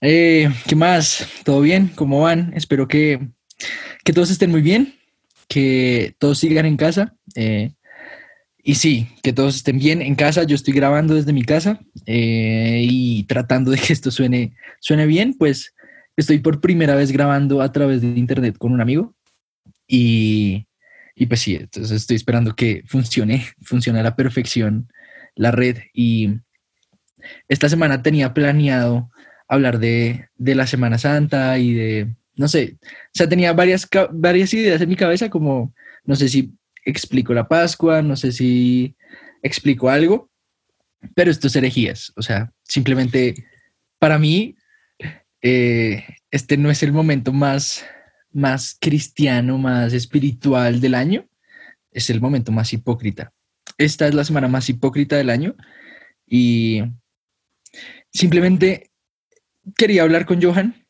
Eh, ¿Qué más? ¿Todo bien? ¿Cómo van? Espero que, que todos estén muy bien, que todos sigan en casa. eh, y sí, que todos estén bien en casa. Yo estoy grabando desde mi casa eh, y tratando de que esto suene, suene bien, pues estoy por primera vez grabando a través de internet con un amigo. Y, y pues sí, entonces estoy esperando que funcione, funcione a la perfección la red. Y esta semana tenía planeado hablar de, de la Semana Santa y de, no sé, o sea, tenía varias, varias ideas en mi cabeza, como, no sé si explico la Pascua, no sé si explico algo, pero esto es herejías, o sea, simplemente para mí, eh, este no es el momento más, más cristiano, más espiritual del año, es el momento más hipócrita. Esta es la semana más hipócrita del año y simplemente quería hablar con Johan.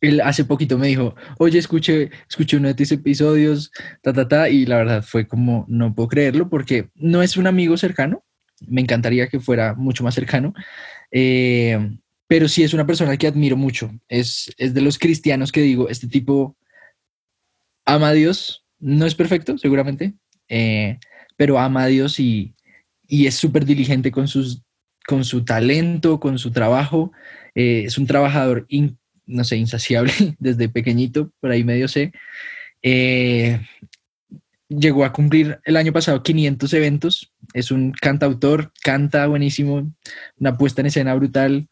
Él hace poquito me dijo, oye, escuché, escuché uno de tus episodios, ta, ta, ta, y la verdad fue como, no puedo creerlo porque no es un amigo cercano, me encantaría que fuera mucho más cercano, eh, pero sí es una persona que admiro mucho, es, es de los cristianos que digo, este tipo ama a Dios, no es perfecto, seguramente, eh, pero ama a Dios y, y es súper diligente con, sus, con su talento, con su trabajo, eh, es un trabajador in- no sé, insaciable desde pequeñito, por ahí medio sé. Eh, llegó a cumplir el año pasado 500 eventos, es un cantautor, canta buenísimo, una puesta en escena brutal.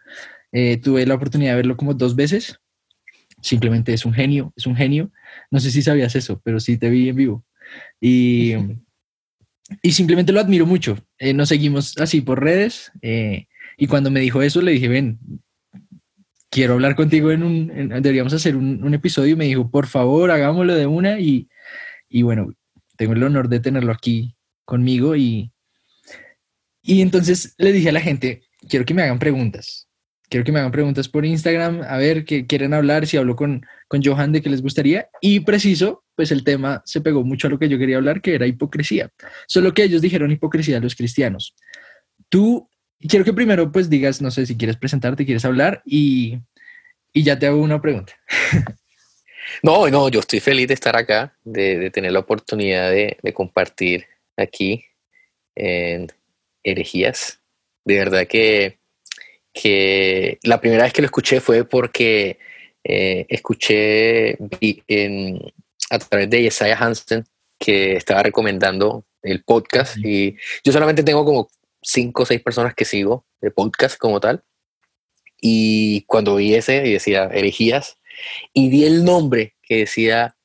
Eh, tuve la oportunidad de verlo como dos veces. Simplemente es un genio, es un genio. No sé si sabías eso, pero sí te vi en vivo. Y, y simplemente lo admiro mucho. Eh, nos seguimos así por redes. eh, y cuando me dijo eso, le dije, ven, quiero hablar contigo en un, deberíamos hacer un, un episodio. Y me dijo, por favor, hagámoslo de una y, y bueno, tengo el honor de tenerlo aquí conmigo y, y entonces le dije a la gente, quiero que me hagan preguntas, quiero que me hagan preguntas por Instagram, a ver qué quieren hablar, si hablo con, con Johan de qué les gustaría y preciso, pues el tema se pegó mucho a lo que yo quería hablar, que era hipocresía, solo que ellos dijeron hipocresía a los cristianos. Tú quiero que primero pues digas, no sé si quieres presentarte, quieres hablar y, y ya te hago una pregunta. No, no, yo estoy feliz de estar acá, de, de tener la oportunidad de, de compartir aquí en herejías. De verdad que, que la primera vez que lo escuché fue porque eh, escuché en- a través de Isaiah Hansen que estaba recomendando el podcast y yo solamente tengo como cinco o seis personas que sigo de podcast como tal. Y cuando vi ese y decía herejías, y vi el nombre que decía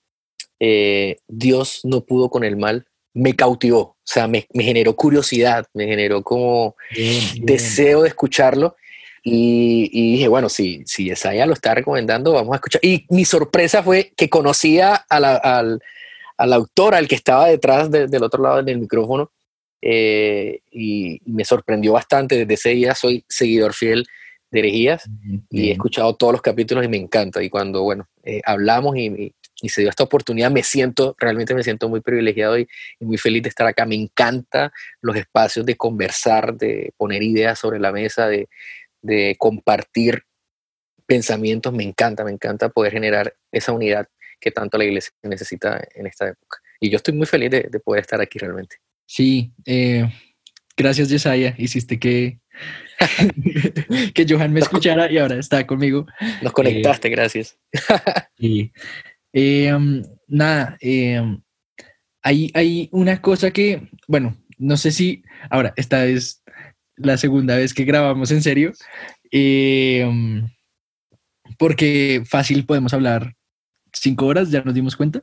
eh, Dios no pudo con el mal, me cautivó, o sea, me, me generó curiosidad, me generó como deseo de escucharlo. Y, y dije, bueno, si, si Isaiah lo está recomendando, vamos a escuchar. Y mi sorpresa fue que conocía a la- al, al autor, al que estaba detrás de- del otro lado del micrófono, eh, y me sorprendió bastante. Desde ese día soy seguidor fiel de herejías y he escuchado todos los capítulos y me encanta. Y cuando, bueno, eh, hablamos y, y- y se dio esta oportunidad, me siento, realmente me siento muy privilegiado y, y muy feliz de estar acá. Me encanta los espacios de conversar, de poner ideas sobre la mesa, de, de compartir pensamientos. Me encanta, me encanta poder generar esa unidad que tanto la iglesia necesita en esta época. Y yo estoy muy feliz de, de poder estar aquí realmente. Sí, eh, gracias Yesaya, hiciste que, que Johan me escuchara y ahora está conmigo. Nos conectaste, gracias. Y, eh, um, nada, eh, um, hay, hay una cosa que, bueno, no sé si, ahora, esta es la segunda vez que grabamos en serio, eh, um, porque fácil podemos hablar cinco horas, ya nos dimos cuenta,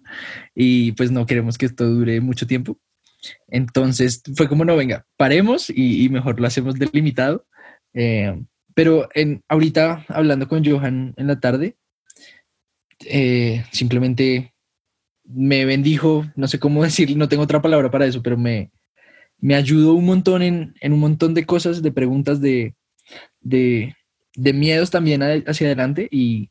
y pues no queremos que esto dure mucho tiempo. Entonces fue como, no, venga, paremos y, y mejor lo hacemos delimitado. Eh, pero en, ahorita hablando con Johan en la tarde, eh, simplemente me bendijo, no sé cómo decir, no tengo otra palabra para eso, pero me, me ayudó un montón en, en un montón de cosas, de preguntas, de, de, de miedos también hacia adelante y,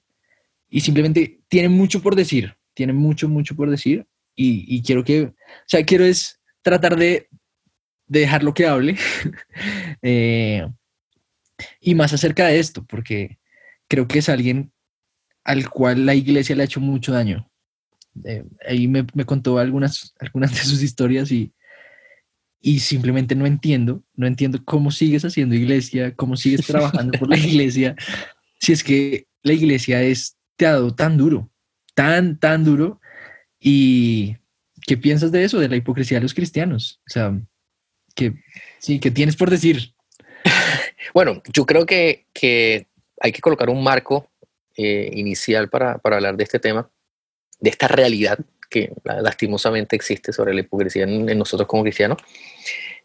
y simplemente tiene mucho por decir, tiene mucho, mucho por decir y, y quiero que, o sea, quiero es tratar de, de dejarlo que hable eh, y más acerca de esto, porque creo que es alguien al cual la iglesia le ha hecho mucho daño. Eh, ahí me, me, contó algunas, algunas de sus historias y, y simplemente no entiendo, no entiendo cómo sigues haciendo iglesia, cómo sigues trabajando por la iglesia, si es que la iglesia es, te ha dado tan duro, tan, tan duro. ¿Y qué piensas de eso, de la hipocresía de los cristianos? O sea, que sí, ¿qué tienes por decir? Bueno, yo creo que, que hay que colocar un marco eh, inicial para, para, hablar de este tema, de esta realidad que lastimosamente existe sobre la hipocresía en, en, nosotros como cristianos.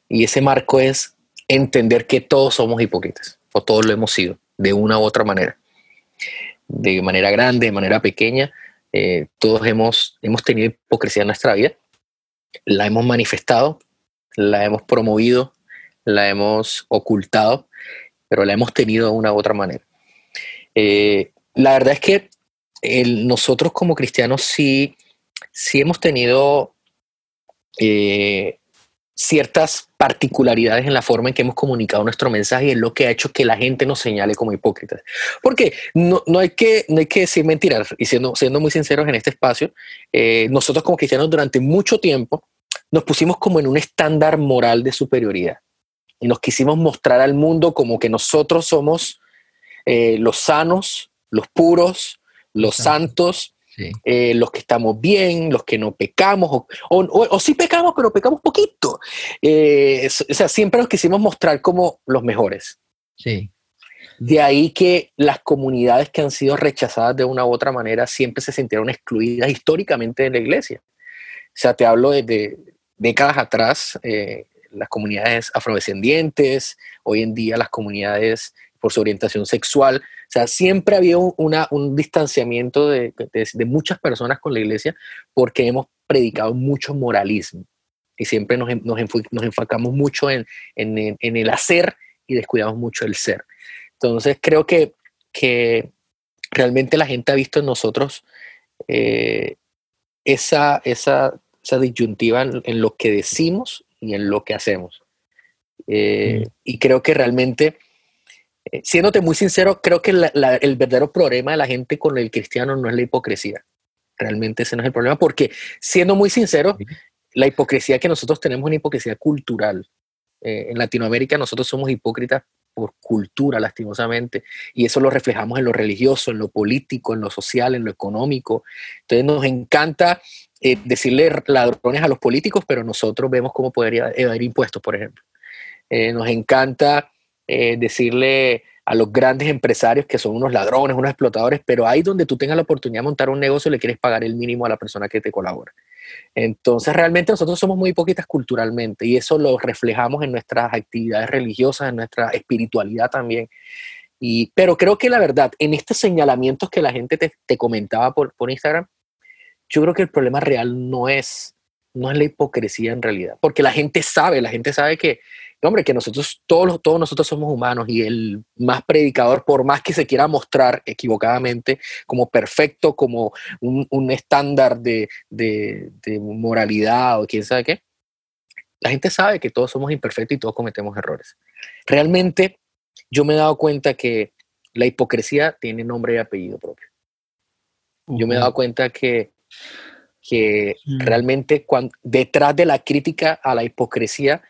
Y ese marco es entender que todos somos hipócritas, o todos lo hemos sido, de una u otra manera. De manera grande, de manera pequeña, eh, todos hemos, hemos tenido hipocresía en nuestra vida, la hemos manifestado, la hemos promovido, la hemos ocultado, pero la hemos tenido de una u otra manera. Eh, la verdad es que nosotros como cristianos sí, sí hemos tenido eh, ciertas particularidades en la forma en que hemos comunicado nuestro mensaje y en lo que ha hecho que la gente nos señale como hipócritas. Porque no, no, hay, que, no hay que decir mentiras, y siendo, siendo muy sinceros en este espacio, eh, nosotros como cristianos durante mucho tiempo nos pusimos como en un estándar moral de superioridad. Y nos quisimos mostrar al mundo como que nosotros somos eh, los sanos, los puros, los santos, eh, los que estamos bien, los que no pecamos, o, o, o, sí pecamos, pero pecamos poquito. Eh, o sea, siempre nos quisimos mostrar como los mejores. Sí. De ahí que las comunidades que han sido rechazadas de una u otra manera siempre se sintieron excluidas históricamente de la iglesia. O sea, te hablo desde décadas atrás, eh, las comunidades afrodescendientes, hoy en día las comunidades por su orientación sexual, o sea, siempre había una, un distanciamiento de, de, de, muchas personas con la iglesia porque hemos predicado mucho moralismo y siempre nos, nos, nos enfocamos mucho en, en, en, el hacer y descuidamos mucho el ser. Entonces creo que, que realmente la gente ha visto en nosotros eh, esa, esa, esa disyuntiva en, en, lo que decimos y en lo que hacemos. Eh, mm. Y creo que realmente siéndote muy sincero, creo que la, la, el verdadero problema de la gente con el cristiano no es la hipocresía. Realmente ese no es el problema, porque siendo muy sincero, la hipocresía que nosotros tenemos es una hipocresía cultural. Eh, en Latinoamérica nosotros somos hipócritas por cultura, lastimosamente, y eso lo reflejamos en lo religioso, en lo político, en lo social, en lo económico. Entonces nos encanta eh, decirle ladrones a los políticos, pero nosotros vemos cómo podría evadir impuestos, por ejemplo. Eh, nos encanta eh, decirle a los grandes empresarios que son unos ladrones, unos explotadores, pero ahí donde tú tengas la oportunidad de montar un negocio le quieres pagar el mínimo a la persona que te colabora. Entonces realmente nosotros somos muy hipócritas culturalmente y eso lo reflejamos en nuestras actividades religiosas, en nuestra espiritualidad también. Y, pero creo que la verdad, en estos señalamientos que la gente te, te comentaba por, por Instagram, yo creo que el problema real no es, no es la hipocresía en realidad, porque la gente sabe, la gente sabe que, hombre, que nosotros, todos, todos nosotros somos humanos y el más predicador, por más que se quiera mostrar equivocadamente como perfecto, como un, un estándar de, de, de, moralidad o quién sabe qué, la gente sabe que todos somos imperfectos y todos cometemos errores. Realmente yo me he dado cuenta que la hipocresía tiene nombre y apellido propio. Yo me he dado cuenta que, que realmente cuando, detrás de la crítica a la hipocresía,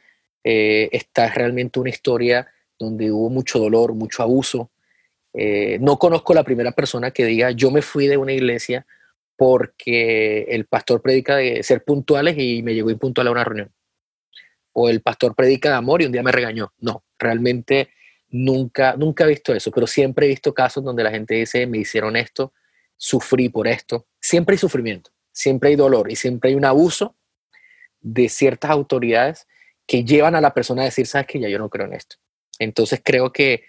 eh, está realmente una historia donde hubo mucho dolor, mucho abuso. Eh, no conozco la primera persona que diga, yo me fui de una iglesia porque el pastor predica de ser puntuales y me llegó impuntual a una reunión. O el pastor predica de amor y un día me regañó. No, realmente nunca, nunca he visto eso, pero siempre he visto casos donde la gente dice, me hicieron esto, sufrí por esto. Siempre hay sufrimiento, siempre hay dolor y siempre hay un abuso de ciertas autoridades que llevan a la persona a decir, sabes que ya yo no creo en esto. Entonces creo que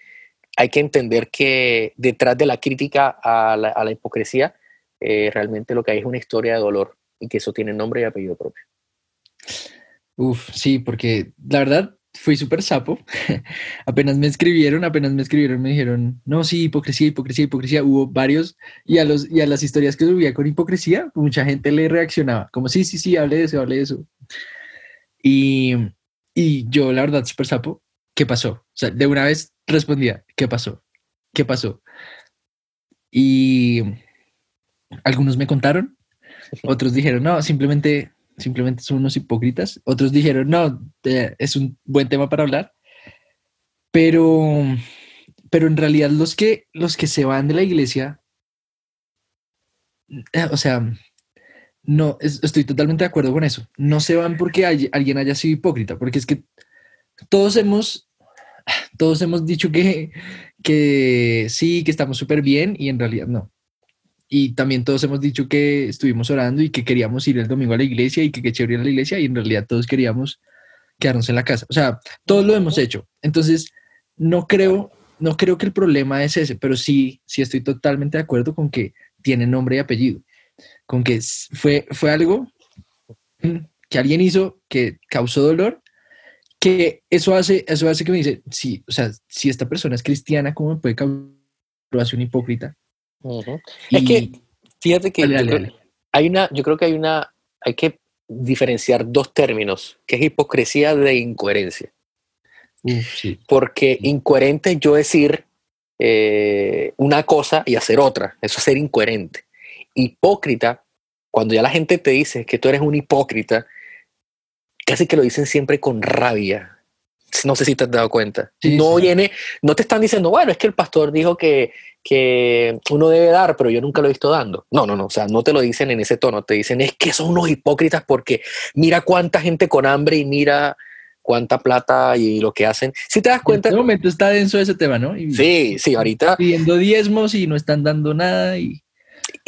hay que entender que detrás de la crítica a la, a la hipocresía, eh, realmente lo que hay es una historia de dolor y que eso tiene nombre y apellido propio. Uf, sí, porque la verdad fui súper sapo. apenas me escribieron, apenas me escribieron, me dijeron, no, sí, hipocresía, hipocresía, hipocresía. Hubo varios y a, los, y a las historias que subía con hipocresía, mucha gente le reaccionaba, como, sí, sí, sí, hable de eso, hable de eso. Y, y yo, la verdad, súper sapo, ¿qué pasó? O sea, de una vez respondía, ¿qué pasó? ¿Qué pasó? Y algunos me contaron, otros dijeron, no, simplemente, simplemente son unos hipócritas. Otros dijeron, no, es un buen tema para hablar. Pero, pero en realidad los que, los que se van de la iglesia, eh, o sea, no, estoy totalmente de acuerdo con eso. No se van porque alguien haya sido hipócrita, porque es que todos hemos, todos hemos dicho que, que sí, que estamos súper bien y en realidad no. Y también todos hemos dicho que estuvimos orando y que queríamos ir el domingo a la iglesia y que qué chévere a la iglesia y en realidad todos queríamos quedarnos en la casa. O sea, todos lo hemos hecho. Entonces, no creo, no creo que el problema es ese, pero sí, sí estoy totalmente de acuerdo con que tiene nombre y apellido con que fue, fue algo que alguien hizo que causó dolor, que eso hace, eso hace que me dice, sí, o sea, si esta persona es cristiana, ¿cómo me puede causar un hipócrita? es que, fíjate que hay una, yo creo que hay una, hay que diferenciar dos términos, que es hipocresía de incoherencia. Porque incoherente yo decir eh, una cosa y hacer otra, eso es ser incoherente hipócrita, cuando ya la gente te dice que tú eres un hipócrita, casi que lo dicen siempre con rabia. No sé si te has dado cuenta. no viene, no te están diciendo, bueno, es que el pastor dijo que, que uno debe dar, pero yo nunca lo he visto dando. No, no, no, o sea, no te lo dicen en ese tono, te dicen, es que son unos hipócritas porque mira cuánta gente con hambre y mira cuánta plata y lo que hacen. Si te das cuenta... En este momento está denso ese tema, ¿no? sí, sí, ahorita... Pidiendo diezmos y no están dando nada y...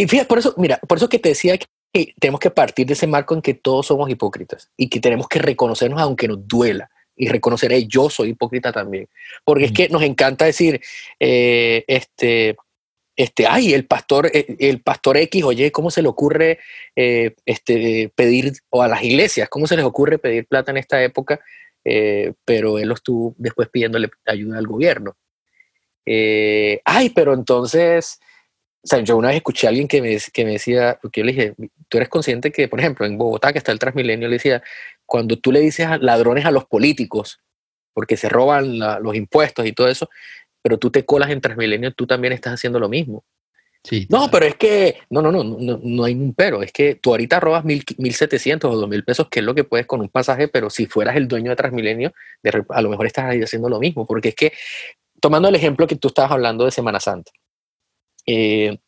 Y fíjate, por eso, mira, por eso que te decía que tenemos que partir de ese marco en que todos somos hipócritas y que tenemos que reconocernos aunque nos duela y reconocer, hey, yo soy hipócrita también. Porque es que nos encanta decir, eh, este, este, ay, el pastor, eh, el pastor X, oye, ¿cómo se le ocurre eh, este, pedir, o a las iglesias, ¿cómo se les ocurre pedir plata en esta época? pero él lo estuvo después pidiéndole ayuda al gobierno. ay, pero entonces o sea, yo una vez escuché a alguien que me, que me decía, porque yo le dije, tú eres consciente que, por ejemplo, en Bogotá, que está el Transmilenio, le decía, cuando tú le dices ladrones a los políticos, porque se roban los impuestos y todo eso, pero tú te colas en Transmilenio, tú también estás haciendo lo mismo. Sí, no, pero es que, no, no, no, no, no hay un pero, es que tú ahorita robas mil, mil setecientos o dos mil pesos, que es lo que puedes con un pasaje, pero si fueras el dueño de Transmilenio, a lo mejor estás ahí haciendo lo mismo, porque es que, tomando el ejemplo que tú estabas hablando de Semana Santa, eh,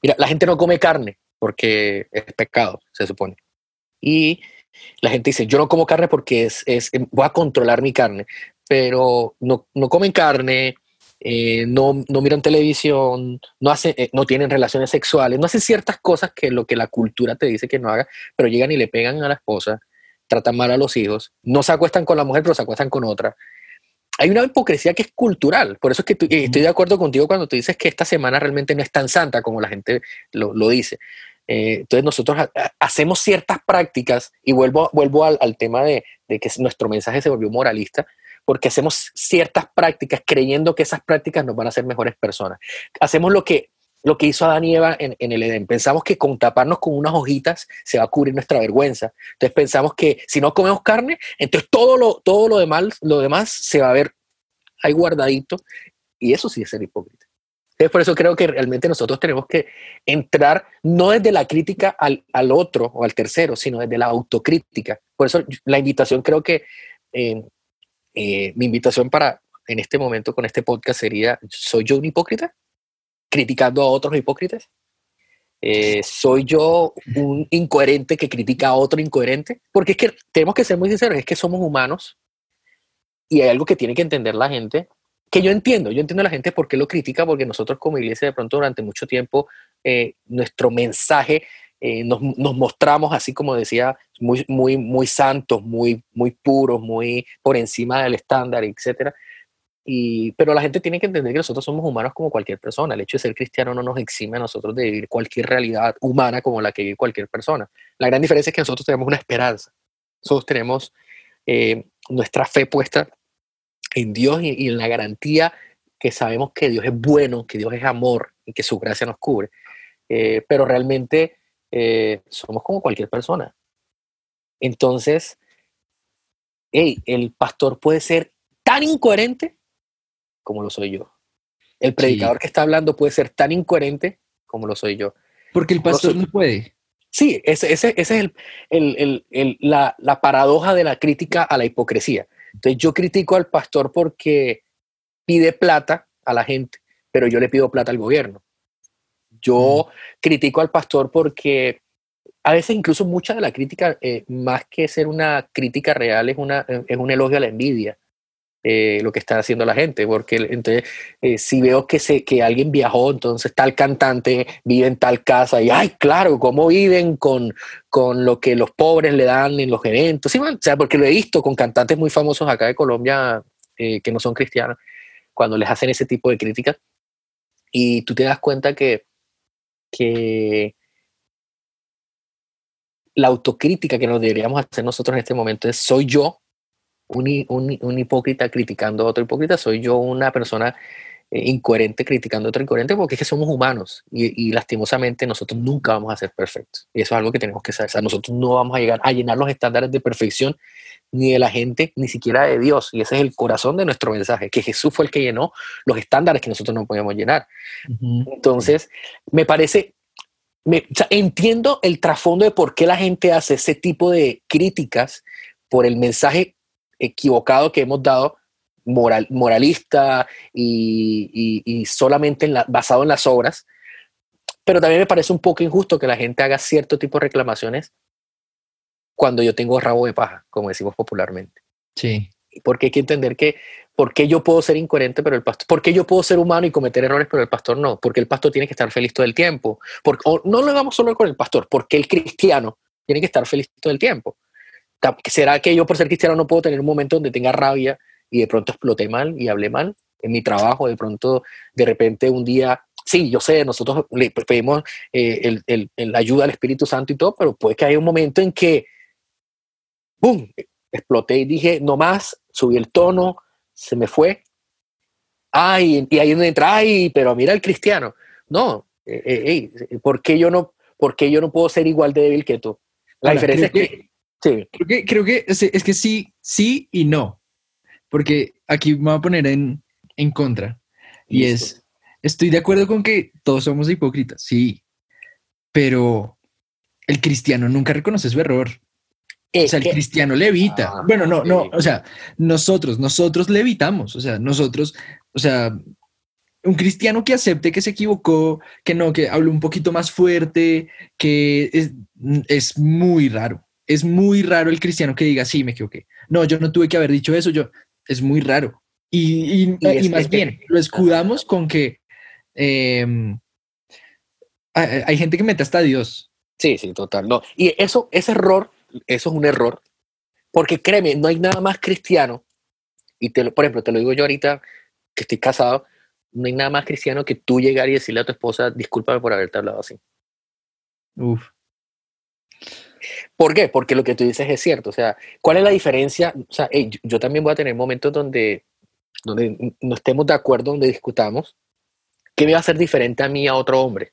mira, la gente no come carne porque es pecado, se supone. Y la gente dice, yo no como carne porque es, es voy a controlar mi carne, pero no, no comen carne, eh, no, no, miran televisión, no, hace, eh, no tienen relaciones sexuales, no hacen ciertas cosas que lo que la cultura te dice que no haga, pero llegan y le pegan a la esposa, tratan mal a los hijos, no se acuestan con la mujer, pero se acuestan con otra, hay una hipocresía que es cultural. Por eso es que estoy de acuerdo contigo cuando tú dices que esta semana realmente no es tan santa como la gente lo, dice. Eh, entonces nosotros hacemos ciertas prácticas y vuelvo, vuelvo al, tema de, que nuestro mensaje se volvió moralista porque hacemos ciertas prácticas creyendo que esas prácticas nos van a hacer mejores personas. Hacemos lo que, lo que hizo Adán y Eva en, el Edén. Pensamos que con taparnos con unas hojitas se va a cubrir nuestra vergüenza. Entonces pensamos que si no comemos carne, entonces todo lo, todo lo, demás, lo demás se va a ver ahí guardadito. Y eso sí es ser hipócrita. Entonces por eso creo que realmente nosotros tenemos que entrar no desde la crítica al, al otro o al tercero, sino desde la autocrítica. Por eso la invitación creo que eh, eh, mi invitación para en este momento con este podcast sería, ¿soy yo un hipócrita? Criticando a otros hipócritas? Eh, ¿Soy yo un incoherente que critica a otro incoherente? Porque es que tenemos que ser muy sinceros, es que somos humanos y hay algo que tiene que entender la gente, que yo entiendo, yo entiendo a la gente por qué lo critica, porque nosotros como iglesia de pronto durante mucho tiempo eh, nuestro mensaje eh, nos, nos, mostramos así como decía, muy, muy, muy santos, muy, muy puros, muy por encima del estándar, etcétera pero la gente tiene que entender que nosotros somos humanos como cualquier persona. El hecho de ser cristiano no nos exime a nosotros de vivir cualquier realidad humana como la que vive cualquier persona. La gran diferencia es que nosotros tenemos una esperanza. Nosotros tenemos eh, nuestra fe puesta en Dios y, en la garantía que sabemos que Dios es bueno, que Dios es amor y que su gracia nos cubre. Eh, pero realmente eh, somos como cualquier persona. Entonces, el pastor puede ser tan incoherente como lo soy yo. El predicador que está hablando puede ser tan incoherente como lo soy yo. Porque el pastor no, puede. Sí, ese, ese, es el, el, el, la, la, paradoja de la crítica a la hipocresía. Entonces yo critico al pastor porque pide plata a la gente, pero yo le pido plata al gobierno. Yo mm. critico al pastor porque a veces incluso mucha de la crítica, eh, más que ser una crítica real, es, una, es un elogio a la envidia. Eh, lo que está haciendo la gente, porque entonces eh, si veo que, se, que alguien viajó, entonces tal cantante vive en tal casa y, ay, claro, cómo viven con, con lo que los pobres le dan en los eventos, ¿sí, o sea, porque lo he visto con cantantes muy famosos acá de Colombia que no son cristianos, cuando les hacen ese tipo de críticas, y tú te das cuenta que, que la autocrítica que nos deberíamos hacer nosotros en este momento es, ¿soy yo un, un, hipócrita criticando a otro hipócrita? ¿Soy yo una persona eh, incoherente criticando a otro incoherente? Porque es que somos humanos y, lastimosamente nosotros nunca vamos a ser perfectos. Y eso es algo que tenemos que saber. O sea, nosotros no vamos a llegar a llenar los estándares de perfección ni de la gente, ni siquiera de Dios. Y ese es el corazón de nuestro mensaje, que Jesús fue el que llenó los estándares que nosotros no podemos llenar. Entonces, me parece entiendo el trasfondo de por qué la gente hace ese tipo de críticas por el mensaje equivocado que hemos dado, moral, moralista y, solamente basado en las obras. Pero también me parece un poco injusto que la gente haga cierto tipo de reclamaciones cuando yo tengo rabo de paja, como decimos popularmente. Sí. Porque hay que entender que ¿Por qué yo puedo ser incoherente, pero el pastor? ¿Por qué yo puedo ser humano y cometer errores, pero el pastor no? Porque el pastor tiene que estar feliz todo el tiempo. Porque, no lo hagamos solo con el pastor, porque el cristiano tiene que estar feliz todo el tiempo. ¿Será que yo por ser cristiano no puedo tener un momento donde tenga rabia y de pronto exploté mal y hablé mal en mi trabajo? De pronto, de repente un día, sí, yo sé, nosotros le pedimos eh, la ayuda al Espíritu Santo y todo, pero puede que haya un momento en que, ¡boom!, exploté y dije, no más, subí el tono, se me fue. Ay, y ahí donde entra, ay, pero mira el cristiano. No, eh, eh, ¿por, qué yo no, ¿por yo no puedo ser igual de débil que tú? La diferencia es que, sí. creo que, creo que es, que sí, sí y no. Porque aquí me voy a poner en, en contra. Y es, estoy de acuerdo con que todos somos hipócritas, sí, pero el cristiano nunca reconoce su error o sea, el cristiano levita. Ah, bueno, no, no, o sea, nosotros, nosotros levitamos, o sea, nosotros, o sea, un cristiano que acepte que se equivocó, que no, que habló un poquito más fuerte, que es, es muy raro. Es muy raro el cristiano que diga, sí, me equivoqué. No, yo no tuve que haber dicho eso, yo, es muy raro. Y, y, más bien, lo escudamos con que em, hay, gente que mete hasta a Dios. Sí, sí, total. No. Y eso, ese error eso es un error, porque créeme, no hay nada más cristiano, y te por ejemplo, te lo digo yo ahorita que estoy casado, no hay nada más cristiano que tú llegar y decirle a tu esposa, discúlpame por haberte hablado así. Uf. ¿Por qué? Porque lo que tú dices es cierto. O sea, ¿cuál es la diferencia? O sea, yo también voy a tener momentos donde, donde no estemos de acuerdo, donde discutamos. ¿Qué me va a hacer diferente a mí a otro hombre?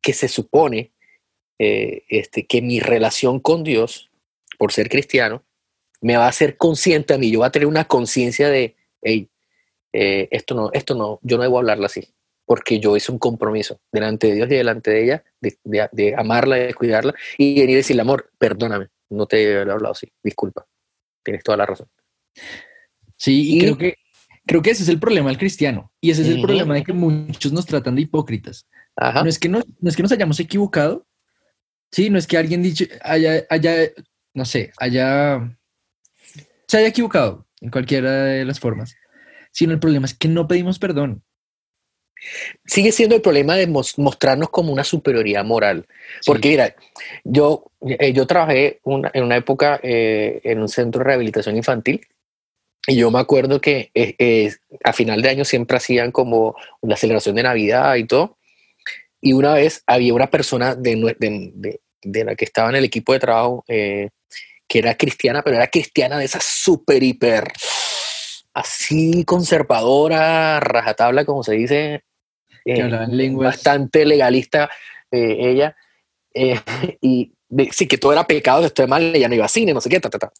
Que se supone eh, este, que mi relación con Dios, por ser cristiano, me va a hacer consciente a mí, yo voy a tener una conciencia de, hey, eh, esto no, esto no, yo no debo hablarla así, porque yo hice un compromiso delante de Dios y delante de ella, de, de, amarla, de cuidarla, y venir y decirle, amor, perdóname, no te he hablado así, disculpa, tienes toda la razón. Sí, y, creo que creo que ese es el problema del cristiano, y ese es el problema de que muchos nos tratan de hipócritas. No, es que no es que nos hayamos equivocado, Sí, no es que alguien dicho, haya, haya, no sé, haya, se haya equivocado en cualquiera de las formas, sino el problema es que no pedimos perdón. Sigue siendo el problema de mostrarnos como una superioridad moral. Porque mira, yo, eh, yo trabajé en una época eh, en un centro de rehabilitación infantil y yo me acuerdo que eh, a final de año siempre hacían como una celebración de Navidad y todo. Y una vez había una persona de, de, de, la que estaba en el equipo de trabajo que era cristiana, pero era cristiana de esa súper, hiper, así conservadora, rajatabla, como se dice. Eh, bastante legalista eh, ella. y sí, que todo era pecado, que estoy mal, ella no iba a cine, no sé qué, ta, ta, ta.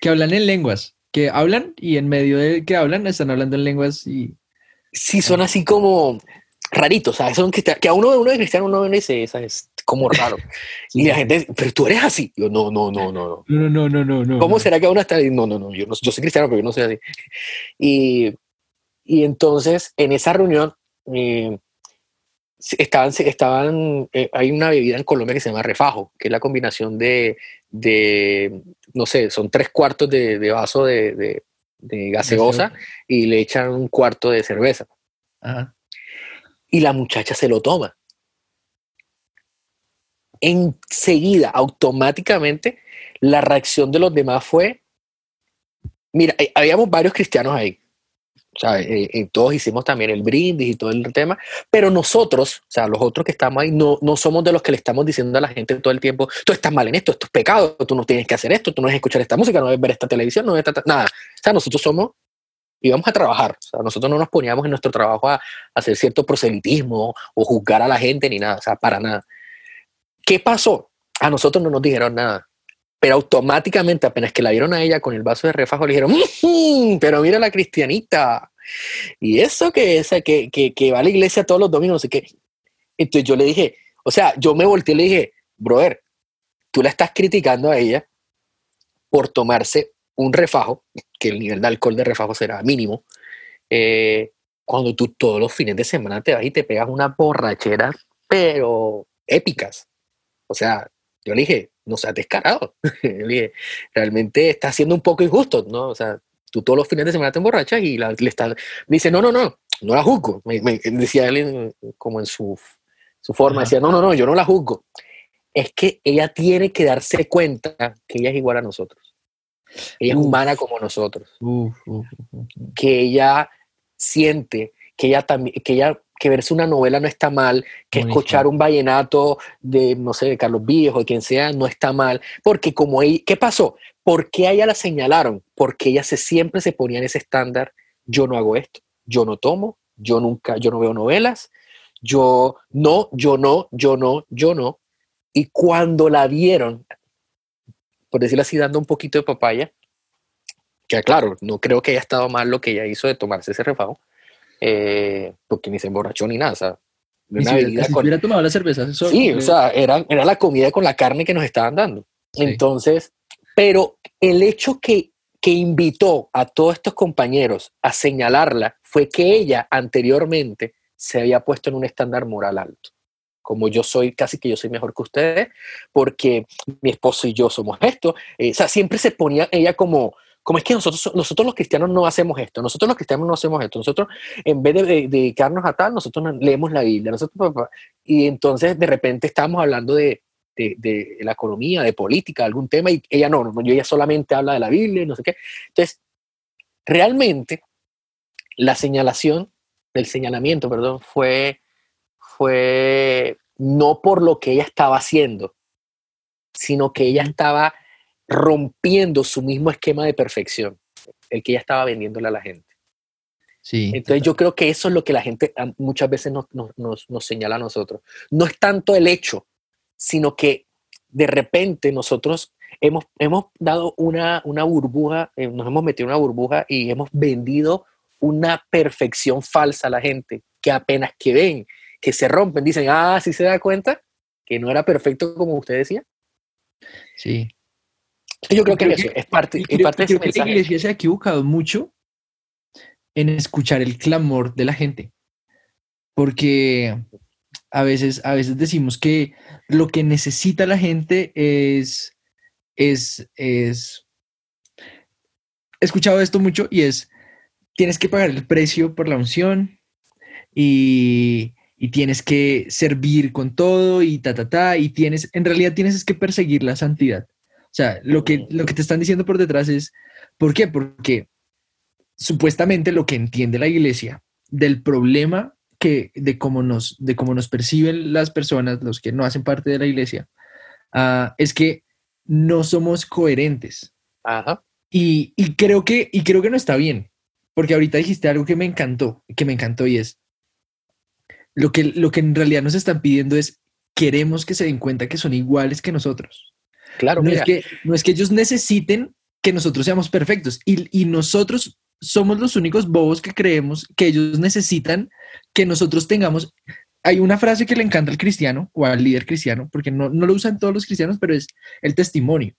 Que hablan en lenguas, que hablan y en medio de que hablan están hablando en lenguas y sí son así como raritos, ¿sabes? Son que, que a uno, uno de cristiano uno dice, esa es como raro. Y la gente, pero tú eres así. Yo, no, no, no, no. No, no, no, no, no. ¿Cómo no. será que uno está No, no, no, yo, no, yo soy cristiano, pero yo no soy así. Y, y entonces, en esa reunión, eh, estaban, estaban eh, hay una bebida en Colombia que se llama refajo, que es la combinación de, de no sé, son tres cuartos de, de vaso de, de, de gaseosa y le echan un cuarto de cerveza. Ajá. Y la muchacha se lo toma. Enseguida, automáticamente, la reacción de los demás fue, mira, eh, habíamos varios cristianos ahí. O sea, eh, eh, todos hicimos también el brindis y todo el tema, pero nosotros, o sea, los otros que estamos ahí, no, no somos de los que le estamos diciendo a la gente todo el tiempo, tú estás mal en esto, esto es pecado, tú no tienes que hacer esto, tú no debes escuchar esta música, no debes ver esta televisión, no debes nada. O sea, nosotros somos, íbamos a trabajar, o sea, nosotros no nos poníamos en nuestro trabajo a, a hacer cierto proselitismo o juzgar a la gente ni nada, o sea, para nada. ¿Qué pasó? A nosotros no nos dijeron nada. Pero automáticamente, apenas que la vieron a ella con el vaso de refajo, le dijeron, "Mm, pero mira la cristianita. Y eso que, esa, que, que, que va a la iglesia todos los domingos, no sé qué. Entonces yo le dije, o sea, yo me volteé y le dije, brother, tú la estás criticando a ella por tomarse un refajo, que el nivel de alcohol de refajo será mínimo, eh, cuando tú todos los fines de semana te vas y te pegas unas borracheras, pero épicas. O sea, yo le dije, no seas descarado. le dije, realmente está siendo un poco injusto, ¿no? O sea, tú todos los fines de semana te emborrachas y la, le estás... Me dice, no, no, no, no la juzgo. Me, me- decía él como en su, su forma, Ajá. decía, no, no, no, yo no la juzgo. Es que ella tiene que darse cuenta que ella es igual a nosotros. Ella es humana como nosotros que ella siente que ella también que ella que verse una novela no está mal, que escuchar un vallenato de no sé de Carlos Viejo, de quien sea, no está mal, porque como ella, ¿qué pasó? ¿Por qué a ella la señalaron? Porque ella se siempre se ponía en ese estándar, yo no hago esto, yo no tomo, yo nunca, yo no veo novelas, yo no, yo no, yo no, yo no. Y cuando la vieron, por decirlo así, dando un poquito de papaya, que claro, no creo que haya estado mal lo que ella hizo de tomarse ese refajo, eh, porque ni se emborrachó ni nada, o sea, una si hubiera, con- hubiera tomado la cerveza, eso- Sí, o sea, era, era la comida con la carne que nos estaban dando. Sí. Entonces, pero el hecho que, que invitó a todos estos compañeros a señalarla fue que ella anteriormente se había puesto en un estándar moral alto. Como yo soy, casi que yo soy mejor que ustedes, porque mi esposo y yo somos esto. Eh, o sea, siempre se ponía ella como, como es que nosotros, nosotros los cristianos no hacemos esto, nosotros los cristianos no hacemos esto, nosotros en vez de, de dedicarnos a tal, nosotros no- leemos la Biblia, nosotros, y entonces de repente estábamos hablando de, de, de la economía, de política, algún tema, y ella no, no, ella solamente habla de la Biblia y no sé qué. Entonces, realmente, la señalación, el señalamiento, perdón, fue, fue no por lo que ella estaba haciendo, sino que ella estaba rompiendo su mismo esquema de perfección, el que ella estaba vendiéndole a la gente. Sí, Entonces yo creo que eso es lo que la gente ah, muchas veces nos, nos- nos- señala a nosotros. No es tanto el hecho, sino que de repente nosotros hemos, hemos dado una, una burbuja, eh, nos hemos metido una burbuja y hemos vendido una perfección falsa a la gente, que apenas que ven, que se rompen, dicen, ah, sí se da cuenta que no era perfecto como usted decía. sí. Yo creo que Creo es eso, que- es parte, es creo, parte de creo ese que la iglesia se ha equivocado mucho en escuchar el clamor de la gente. Porque a veces, a veces decimos que lo que necesita la gente es, es, es, he escuchado esto mucho y es, tienes que pagar el precio por la unción y, y tienes que servir con todo y ta, ta, ta, y tienes, en realidad tienes es que perseguir la santidad. O sea, lo que, lo que te están diciendo por detrás es, ¿por qué? Porque supuestamente lo que entiende la iglesia del problema que, de, cómo nos, de cómo nos perciben las personas, los que no hacen parte de la iglesia, ah, es que no somos coherentes. Ajá. Y, y creo que, y creo que no está bien, porque ahorita dijiste algo que me encantó, que me encantó y es, lo que, lo que en realidad nos están pidiendo es, queremos que se den cuenta que son iguales que nosotros. Claro, No es, que, no es que ellos necesiten que nosotros seamos perfectos y, y nosotros somos los únicos bobos que creemos que ellos necesitan que nosotros tengamos. Hay una frase que le encanta al cristiano o al líder cristiano, porque no, no lo usan todos los cristianos, pero es el testimonio.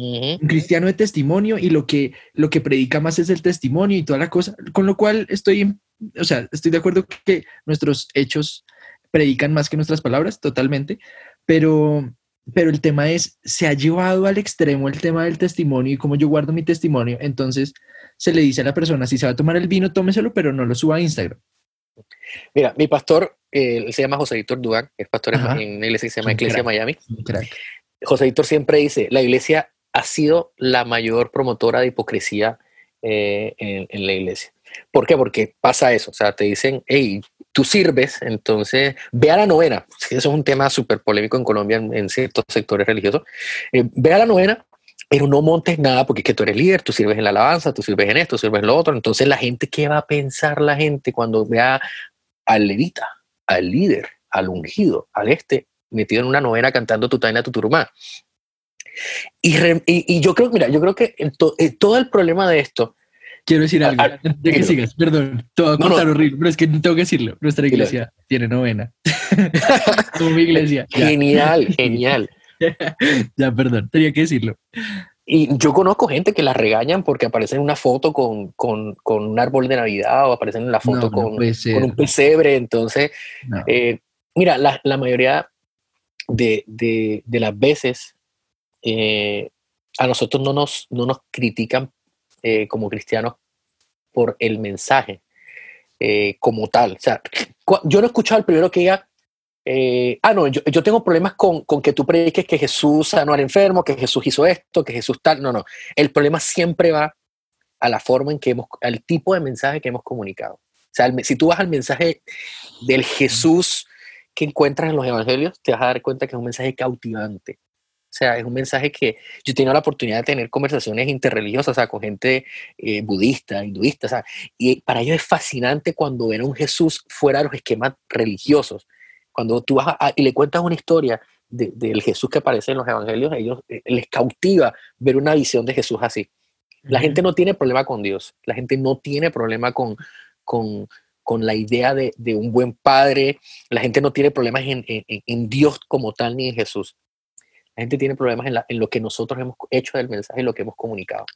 Un cristiano de testimonio y lo que, lo que predica más es el testimonio y toda la cosa, con lo cual estoy, o sea, estoy de acuerdo que nuestros hechos predican más que nuestras palabras, totalmente, pero, pero el tema es, se ha llevado al extremo el tema del testimonio y como yo guardo mi testimonio, entonces se le dice a la persona, si se va a tomar el vino, tómeselo, pero no lo suba a Instagram. Mira, mi pastor, él se llama José Víctor Dugan, es pastor en una iglesia que se llama Iglesia Miami. José Víctor siempre dice, la iglesia ha sido la mayor promotora de hipocresía eh, en, la iglesia. ¿Por qué? Porque pasa eso, o sea, te dicen, hey, tú sirves, entonces ve a la novena. Eso es un tema súper polémico en Colombia en, ciertos sectores religiosos. Eh, ve a la novena, pero no montes nada porque es que tú eres líder, tú sirves en la alabanza, tú sirves en esto, tú sirves en lo otro. Entonces la gente, ¿qué va a pensar la gente cuando vea al levita, al líder, al ungido, al este, metido en una novena cantando tu taina, tu turma? Y, yo creo, mira, yo creo que todo el problema de esto. Quiero decir algo, de que sigas, perdón, voy a contar horrible, pero es que tengo que decirlo. Nuestra iglesia tiene novena. Como mi iglesia. Genial, genial. ya, perdón, tenía que decirlo. Y yo conozco gente que la regañan porque aparece en una foto con, con, con, un árbol de Navidad o aparecen en la foto con, con, un pesebre. Entonces, eh, mira, la, la mayoría de, de, de, las veces eh, a nosotros no nos, no nos critican eh, como cristianos por el mensaje eh, como tal. O sea, yo no he escuchado al primero que diga, ah, no, yo, yo, tengo problemas con, con, que tú prediques que Jesús sanó al enfermo, que Jesús hizo esto, que Jesús tal. No, no. El problema siempre va a la forma en que hemos, al tipo de mensaje que hemos comunicado. O sea, si tú vas al mensaje del Jesús que encuentras en los evangelios, te vas a dar cuenta que es un mensaje cautivante, sea, es un mensaje que yo he tenido la oportunidad de tener conversaciones interreligiosas, o sea, con gente eh, budista, hinduista, o sea, y para ellos es fascinante cuando ven a un Jesús fuera de los esquemas religiosos. Cuando tú vas y le cuentas una historia del Jesús que aparece en los evangelios, ellos eh, les cautiva ver una visión de Jesús así. La gente no tiene problema con Dios, la gente no tiene problema con, con, con la idea de, de, un buen padre, la gente no tiene problemas en, en, en Dios como tal ni en Jesús. La gente tiene problemas en, lo que nosotros hemos hecho del mensaje y lo que hemos comunicado.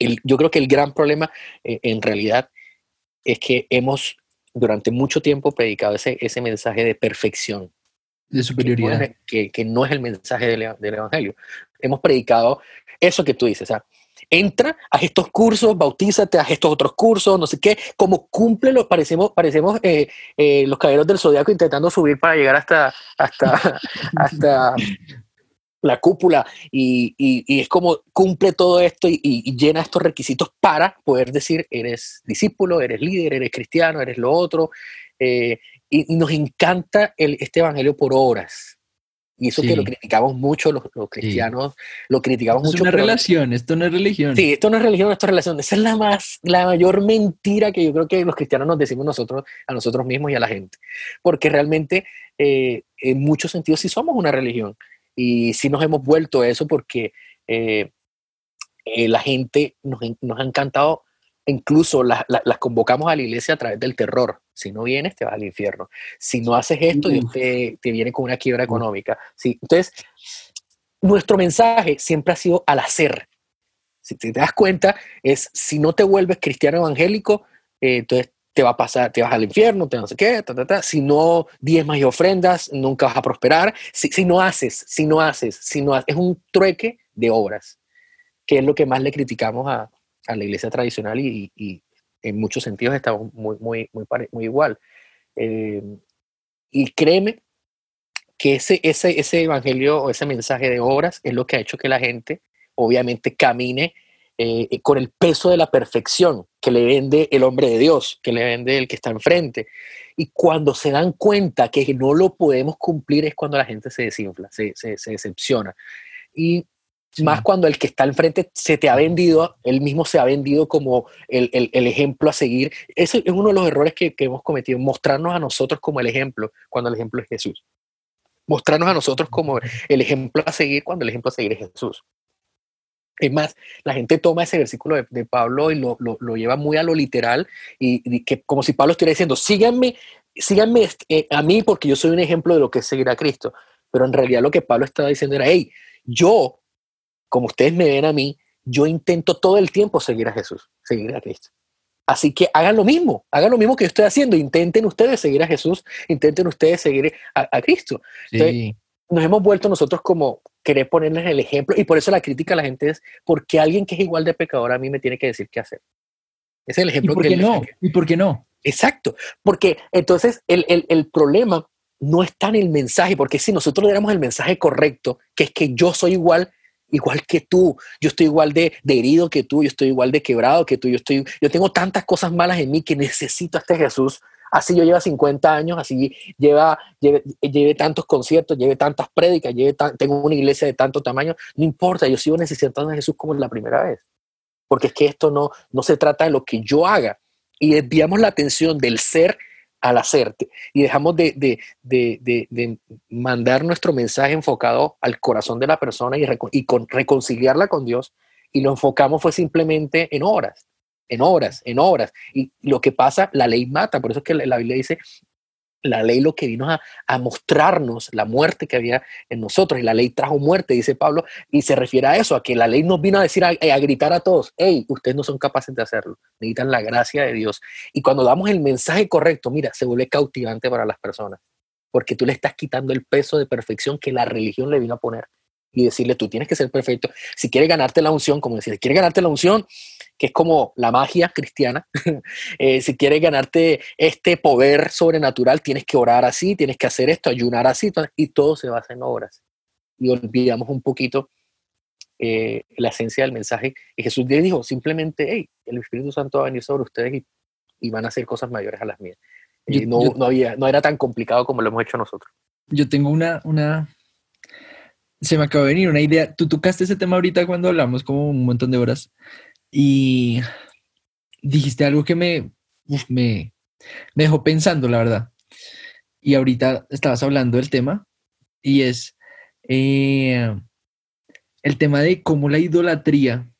yo creo que el gran problema eh, en realidad es que hemos durante mucho tiempo predicado ese, ese mensaje de perfección. De superioridad. Que no es, el mensaje del, Evangelio. Hemos predicado eso que tú dices. O sea, entra, a estos cursos, bautízate, haz estos otros cursos, no sé qué, como cumple, lo, parecemos, parecemos eh, eh, los caballeros del zodiaco intentando subir para llegar hasta, hasta, hasta la cúpula y, es como cumple todo esto y, llena estos requisitos para poder decir eres discípulo, eres líder, eres cristiano, eres lo otro. Eh, y, nos encanta el, este evangelio por horas. Y eso que lo criticamos mucho los, cristianos, lo criticamos mucho. Es una relación, esto no es religión. Sí, esto no es religión, esto es relación. Esa es la, más, la mayor mentira que yo creo que los cristianos nos decimos nosotros, a nosotros mismos y a la gente. Porque realmente, eh, en muchos sentidos, sí somos una religión. Y sí nos hemos vuelto eso porque eh, eh, la gente nos, ha encantado, incluso las convocamos a la iglesia a través del terror. Si no vienes, te vas al infierno. Si no haces esto, te, viene con una quiebra económica. ¿sí? Entonces, nuestro mensaje siempre ha sido al hacer. Si te das cuenta, es si no te vuelves cristiano evangélico, eh, entonces te va a pasar, te vas al infierno, te no sé qué, si no diezmas y ofrendas, nunca vas a prosperar, si, si no haces, si no haces, si no haces, es un trueque de obras, que es lo que más le criticamos a, a la iglesia tradicional y, en muchos sentidos estamos muy, muy, muy, muy igual. Eh, y créeme que ese, ese, ese evangelio o ese mensaje de obras es lo que ha hecho que la gente obviamente camine eh, eh, con el peso de la perfección que le vende el hombre de Dios, que le vende el que está enfrente. Y cuando se dan cuenta que no lo podemos cumplir es cuando la gente se desinfla, se, se, decepciona. Y más cuando el que está enfrente se te ha vendido, él mismo se ha vendido como el, el, el ejemplo a seguir. Ese es uno de los errores que, que, hemos cometido, mostrarnos a nosotros como el ejemplo, cuando el ejemplo es Jesús. Mostrarnos a nosotros como el ejemplo a seguir, cuando el ejemplo a seguir es Jesús. Es más, la gente toma ese versículo de, Pablo y lo, lo, lleva muy a lo literal y, que como si Pablo estuviera diciendo, síganme, síganme eh, a mí porque yo soy un ejemplo de lo que es seguir a Cristo. Pero en realidad lo que Pablo estaba diciendo era, hey, yo, como ustedes me ven a mí, yo intento todo el tiempo seguir a Jesús, seguir a Cristo. Así que hagan lo mismo, hagan lo mismo que yo estoy haciendo, intenten ustedes seguir a Jesús, intenten ustedes seguir a, Cristo. nos hemos vuelto nosotros como querer ponerles el ejemplo y por eso la crítica a la gente es porque alguien que es igual de pecador a mí me tiene que decir qué hacer. Ese es el ejemplo ¿Y por qué no? ¿Y por qué no? Exacto, porque entonces el, el, el problema no está en el mensaje, porque si nosotros le damos el mensaje correcto, que es que yo soy igual, igual que tú, yo estoy igual de, herido que tú, yo estoy igual de quebrado que tú, yo, estoy, yo tengo tantas cosas malas en mí que necesito a este Jesús. Así yo llevo 50 años, así lleva, lleve, tantos conciertos, lleve tantas prédicas, lleve tengo una iglesia de tanto tamaño, no importa, yo sigo necesitando a Jesús como la primera vez. Porque es que esto no, no se trata de lo que yo haga. Y desviamos la atención del ser al hacerte y dejamos de, de, de, de, mandar nuestro mensaje enfocado al corazón de la persona y, y con, reconciliarla con Dios y lo enfocamos fue simplemente en horas, en horas, en horas. Y lo que pasa, la ley mata, por eso es que la Biblia dice, la ley lo que vino a, mostrarnos la muerte que había en nosotros, y la ley trajo muerte, dice Pablo, y se refiere a eso, a que la ley nos vino a decir, a, a, gritar a todos, hey, ustedes no son capaces de hacerlo, necesitan la gracia de Dios. Y cuando damos el mensaje correcto, mira, se vuelve cautivante para las personas, porque tú le estás quitando el peso de perfección que la religión le vino a poner y decirle, tú tienes que ser perfecto. Si quieres ganarte la unción, como decir, quieres ganarte la unción, que es como la magia cristiana, eh, si quieres ganarte este poder sobrenatural, tienes que orar así, tienes que hacer esto, ayunar así, y todo se basa en obras. Y olvidamos un poquito eh, la esencia del mensaje. Y Jesús le dijo simplemente, hey, el Espíritu Santo va a venir sobre ustedes y, van a hacer cosas mayores a las mías. y no, no, había, no era tan complicado como lo hemos hecho nosotros. Yo tengo una, una, se me acaba de venir una idea. Tú tocaste ese tema ahorita cuando hablamos como un montón de horas y dijiste algo que me, me, dejó pensando, la verdad. Y ahorita estabas hablando del tema y es eh, el tema de cómo la idolatría,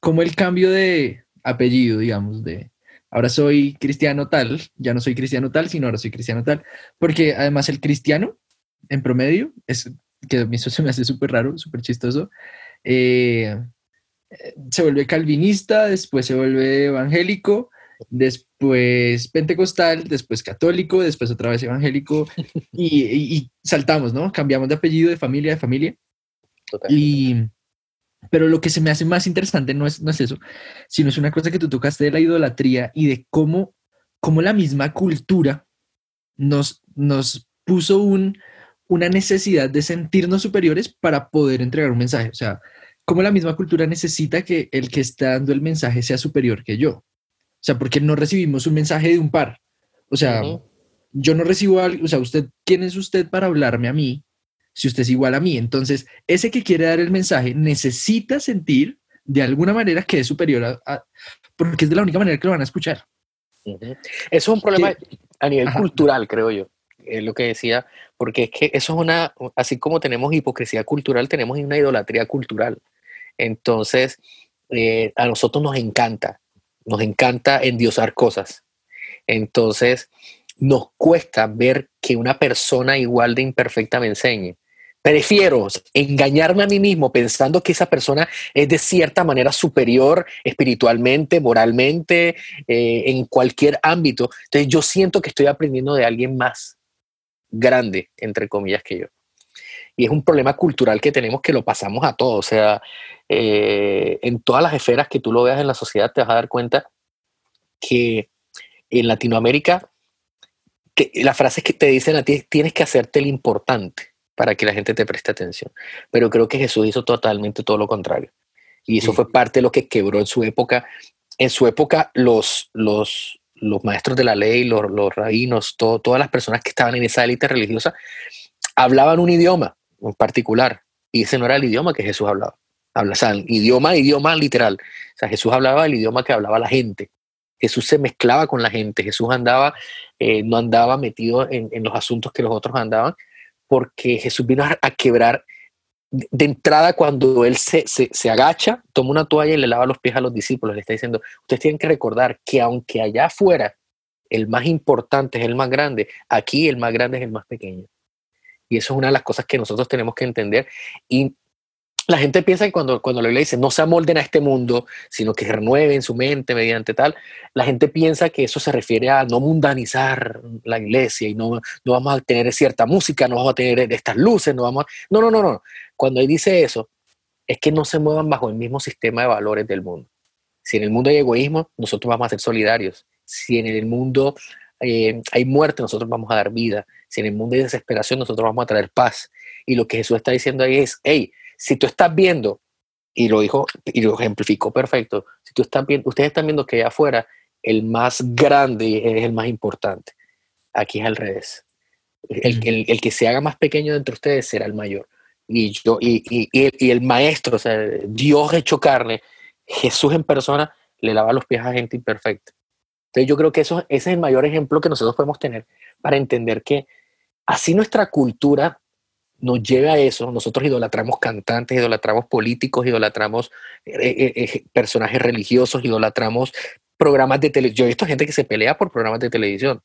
cómo el cambio de apellido, digamos, de ahora soy cristiano tal, ya no soy cristiano tal, sino ahora soy cristiano tal, porque además el cristiano en promedio es que a mí eso se me hace súper raro, súper chistoso, eh, se vuelve calvinista, después se vuelve evangélico, después pentecostal, después católico, después otra vez evangélico, y, saltamos, ¿no? Cambiamos de apellido, de familia, de familia. Y, pero lo que se me hace más interesante no es, no es eso, sino es una cosa que tú tocaste de la idolatría y de cómo, cómo la misma cultura nos, nos puso un, una necesidad de sentirnos superiores para poder entregar un mensaje. O sea, como la misma cultura necesita que el que está dando el mensaje sea superior que yo. O sea, porque no recibimos un mensaje de un par. O sea, yo no recibo algo, o sea, usted, ¿quién es usted para hablarme a mí si usted es igual a mí? Entonces, ese que quiere dar el mensaje necesita sentir de alguna manera que es superior a, porque es de la única manera que lo van a escuchar. Eso es un problema a nivel cultural, creo yo es lo que decía, porque es que eso es una, así como tenemos hipocresía cultural, tenemos una idolatría cultural. Entonces, eh, a nosotros nos encanta, nos encanta endiosar cosas. Entonces, nos cuesta ver que una persona igual de imperfecta me enseñe. Prefiero engañarme a mí mismo pensando que esa persona es de cierta manera superior espiritualmente, moralmente, eh, en cualquier ámbito. Entonces yo siento que estoy aprendiendo de alguien más grande, entre comillas, que yo. Y es un problema cultural que tenemos que lo pasamos a todos. O sea, eh, en todas las esferas que tú lo veas en la sociedad te vas a dar cuenta que en Latinoamérica que las frases que te dicen a ti tienes que hacerte el importante para que la gente te preste atención. Pero creo que Jesús hizo totalmente todo lo contrario. Y eso fue parte de lo que quebró en su época. En su época los, los, los maestros de la ley, los, los rabinos, todas las personas que estaban en esa élite religiosa, hablaban un idioma en particular, y ese no era el idioma que Jesús hablaba. Habla, o idioma, idioma literal. O sea, Jesús hablaba el idioma que hablaba la gente. Jesús se mezclaba con la gente. Jesús andaba, eh, no andaba metido en, los asuntos que los otros andaban, porque Jesús vino a, quebrar de entrada cuando él se, se, se, agacha, toma una toalla y le lava los pies a los discípulos, le está diciendo, ustedes tienen que recordar que aunque allá afuera el más importante es el más grande, aquí el más grande es el más pequeño. Y eso es una de las cosas que nosotros tenemos que entender. Y la gente piensa que cuando, cuando la Biblia dice no se amolden a este mundo, sino que renueven su mente mediante tal, la gente piensa que eso se refiere a no mundanizar la iglesia y no, no vamos a tener cierta música, no vamos a tener estas luces, no vamos a... No, no, no, no. Cuando él dice eso, es que no se muevan bajo el mismo sistema de valores del mundo. Si en el mundo hay egoísmo, nosotros vamos a ser solidarios. Si en el mundo eh, hay muerte, nosotros vamos a dar vida. Si en el mundo hay desesperación, nosotros vamos a traer paz. Y lo que Jesús está diciendo ahí es, hey, si tú estás viendo, y lo dijo y lo ejemplificó perfecto, si tú estás viendo, ustedes están viendo que allá afuera el más grande es el más importante. Aquí es al revés. El, el, el que se haga más pequeño entre ustedes será el mayor. Y, yo, y, y, y, el, maestro, o sea, Dios hecho carne, Jesús en persona, le lava los pies a gente imperfecta. Entonces yo creo que eso, ese es el mayor ejemplo que nosotros podemos tener para entender que así nuestra cultura nos lleva a eso. Nosotros idolatramos cantantes, idolatramos políticos, idolatramos eh, eh, eh, personajes religiosos, idolatramos programas de televisión. Yo he visto gente que se pelea por programas de televisión.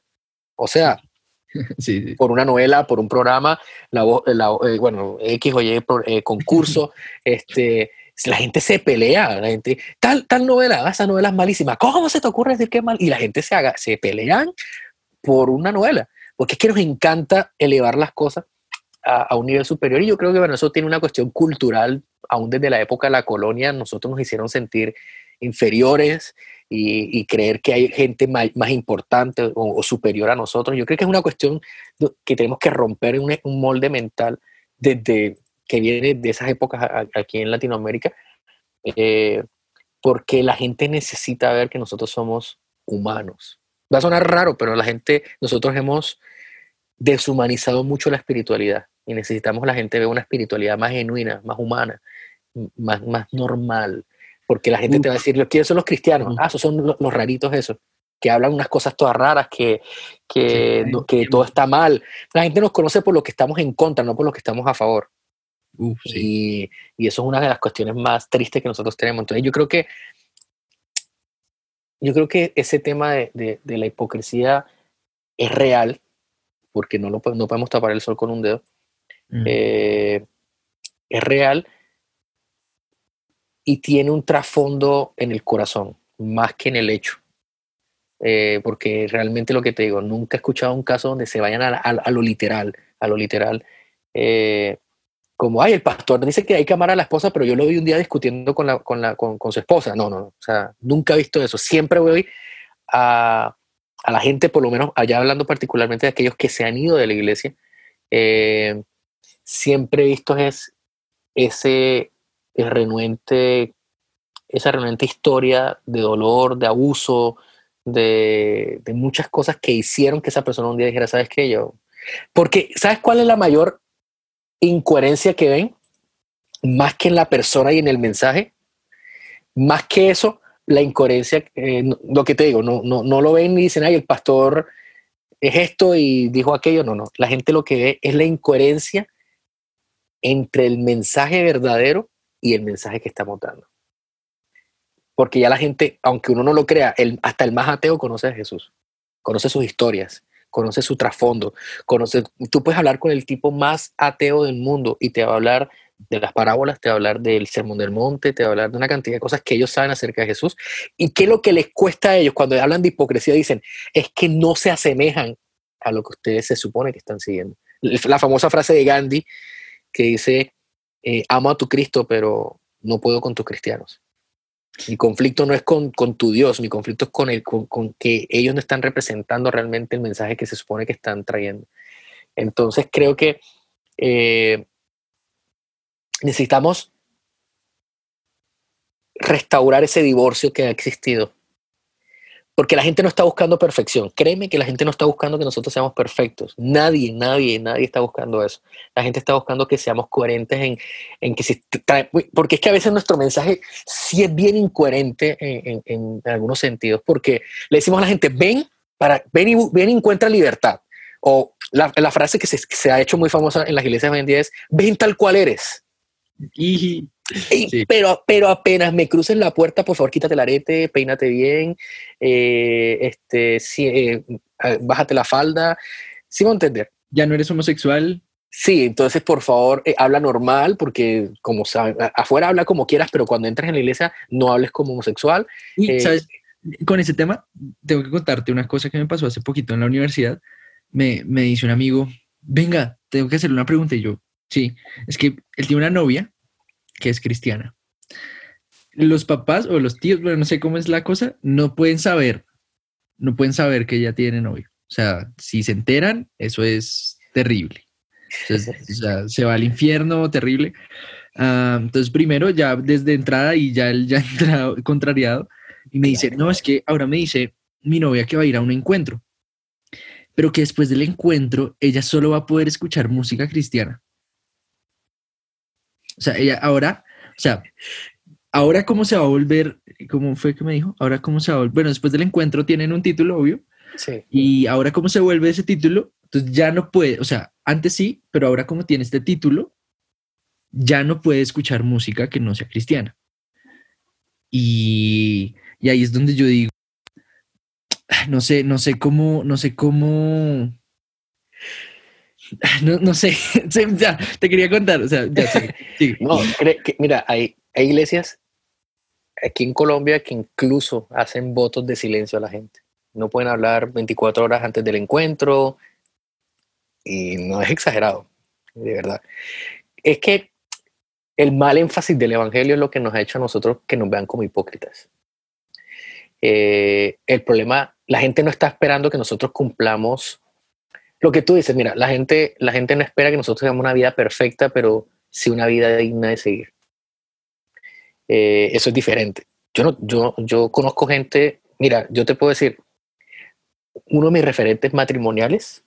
O sea, sí, sí. por una novela, por un programa, la, la bueno, X o Y concurso, este, la gente se pelea, la gente, tal, tal novela, esa novela es malísima, ¿cómo se te ocurre decir que es mal? Y la gente se, haga, se pelean por una novela, porque es que nos encanta elevar las cosas a, un nivel superior y yo creo que bueno, eso tiene una cuestión cultural, aún desde la época de la colonia, nosotros nos hicieron sentir inferiores y, creer que hay gente más, importante o, superior a nosotros. Yo creo que es una cuestión que tenemos que romper un, un molde mental desde que viene de esas épocas aquí en Latinoamérica, eh, porque la gente necesita ver que nosotros somos humanos. Va a sonar raro, pero la gente, nosotros hemos deshumanizado mucho la espiritualidad y necesitamos la gente ver una espiritualidad más genuina, más humana, más, más normal. Porque la gente te va a decir, ¿quiénes son los cristianos? Ah, esos son los, los raritos esos, que hablan unas cosas todas raras, que, que, sí, que todo está mal. La gente nos conoce por lo que estamos en contra, no por lo que estamos a favor. Uf, sí. y, y, eso es una de las cuestiones más tristes que nosotros tenemos. Entonces yo creo que yo creo que ese tema de, de, de la hipocresía es real, porque no, lo, no podemos tapar el sol con un dedo. Mm. Eh, es real y tiene un trasfondo en el corazón, más que en el hecho. Eh, porque realmente lo que te digo, nunca he escuchado un caso donde se vayan a, a, a lo literal, a lo literal. Eh, como, ay, el pastor dice que hay que amar a la esposa, pero yo lo vi un día discutiendo con, la, con, la, con, su esposa. No, no, no, o sea, nunca he visto eso. Siempre voy a, a, la gente, por lo menos allá hablando particularmente de aquellos que se han ido de la iglesia, eh, siempre he visto es ese es renuente, esa renuente historia de dolor, de abuso, de, de muchas cosas que hicieron que esa persona un día dijera, ¿sabes qué? Yo... Porque, ¿sabes cuál es la mayor incoherencia que ven, más que en la persona y en el mensaje, más que eso, la incoherencia, eh, lo que te digo, no, no, no lo ven ni dicen, ay, el pastor es esto y dijo aquello, no, no, la gente lo que ve es la incoherencia entre el mensaje verdadero y el mensaje que estamos dando. Porque ya la gente, aunque uno no lo crea, hasta el más ateo conoce a Jesús, conoce sus historias, conoce su trasfondo, conoce, tú puedes hablar con el tipo más ateo del mundo y te va a hablar de las parábolas, te va a hablar del sermón del monte, te va a hablar de una cantidad de cosas que ellos saben acerca de Jesús. ¿Y qué es lo que les cuesta a ellos cuando hablan de hipocresía? Dicen, es que no se asemejan a lo que ustedes se supone que están siguiendo. La famosa frase de Gandhi que dice, eh, amo a tu Cristo, pero no puedo con tus cristianos. Mi conflicto no es con, con tu Dios, mi conflicto es con, el, con, con, que ellos no están representando realmente el mensaje que se supone que están trayendo. Entonces creo que eh, necesitamos restaurar ese divorcio que ha existido porque la gente no está buscando perfección. Créeme que la gente no está buscando que nosotros seamos perfectos. Nadie, nadie, nadie está buscando eso. La gente está buscando que seamos coherentes en, en que si trae, porque es que a veces nuestro mensaje sí es bien incoherente en, en, en, algunos sentidos, porque le decimos a la gente, ven, para, ven, y, ven y encuentra libertad. O la, la frase que se, que se, ha hecho muy famosa en las iglesias hoy en día es, ven tal cual eres. Y, Sí. pero, pero apenas me cruces la puerta, por favor, quítate el arete, peínate bien, eh, este, eh, bájate la falda. ¿Sí va a entender? ya no eres homosexual. Sí, entonces por favor eh, habla normal porque como saben, afuera habla como quieras, pero cuando entres en la iglesia no hables como homosexual. Y, Eh, ¿sabes? Con ese tema, tengo que contarte una cosa que me pasó hace poquito en la universidad. Me, me dice un amigo, venga, tengo que hacerle una pregunta. Y yo, sí, es que él tiene una novia que es cristiana. Los papás o los tíos, bueno, no sé cómo es la cosa, no pueden saber, no pueden saber que ella tiene novio. O sea, si se enteran, eso es terrible. O sea, se va al infierno, terrible. Ah, entonces, primero, ya desde entrada y ya él ya entra contrariado, y me dice, no, es que ahora me dice mi novia que va a ir a un encuentro, pero que después del encuentro ella solo va a poder escuchar música cristiana. O sea, ella ahora, o sea, ahora cómo se va a volver, ¿cómo fue que me dijo? Ahora cómo se va a volver, bueno, después del encuentro tienen un título, obvio, Sí. y ahora cómo se vuelve ese título, entonces ya no puede, o sea, antes sí, pero ahora como tiene este título, ya no puede escuchar música que no sea cristiana. Y, y ahí es donde yo digo, no sé, no sé cómo, no sé cómo, no, no sé, ya, te quería contar, o sea. No, mira, hay, hay iglesias aquí en Colombia que incluso hacen votos de silencio a la gente. No pueden hablar 24 horas antes del encuentro y no es exagerado, de verdad. Es que el mal énfasis del evangelio es lo que nos ha hecho a nosotros que nos vean como hipócritas. Eh, el problema, la gente no está esperando que nosotros cumplamos lo que tú dices. Mira, la gente, la gente no espera que nosotros tengamos una vida perfecta, pero sí una vida digna de seguir. Eh, eso es diferente. Yo, no, yo, yo conozco gente, mira, yo te puedo decir, uno de mis referentes matrimoniales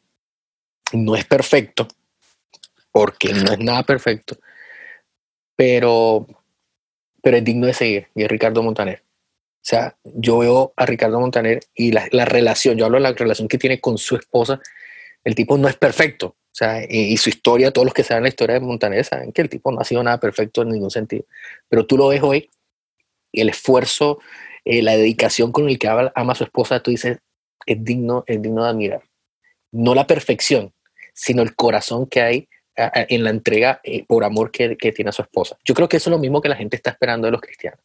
no es perfecto, porque no es nada perfecto, pero, pero es digno de seguir, y es Ricardo Montaner. O sea, yo veo a Ricardo Montaner y la, la relación, yo hablo de la relación que tiene con su esposa, el tipo no es perfecto. O sea, y, su historia, todos los que saben la historia de Montaner saben que el tipo no ha sido nada perfecto en ningún sentido. Pero tú lo ves hoy y el esfuerzo, eh, la dedicación con el que ama, a su esposa, tú dices, es digno, es digno de admirar. No la perfección, sino el corazón que hay en la entrega eh, por amor que, que tiene a su esposa. Yo creo que eso es lo mismo que la gente está esperando de los cristianos.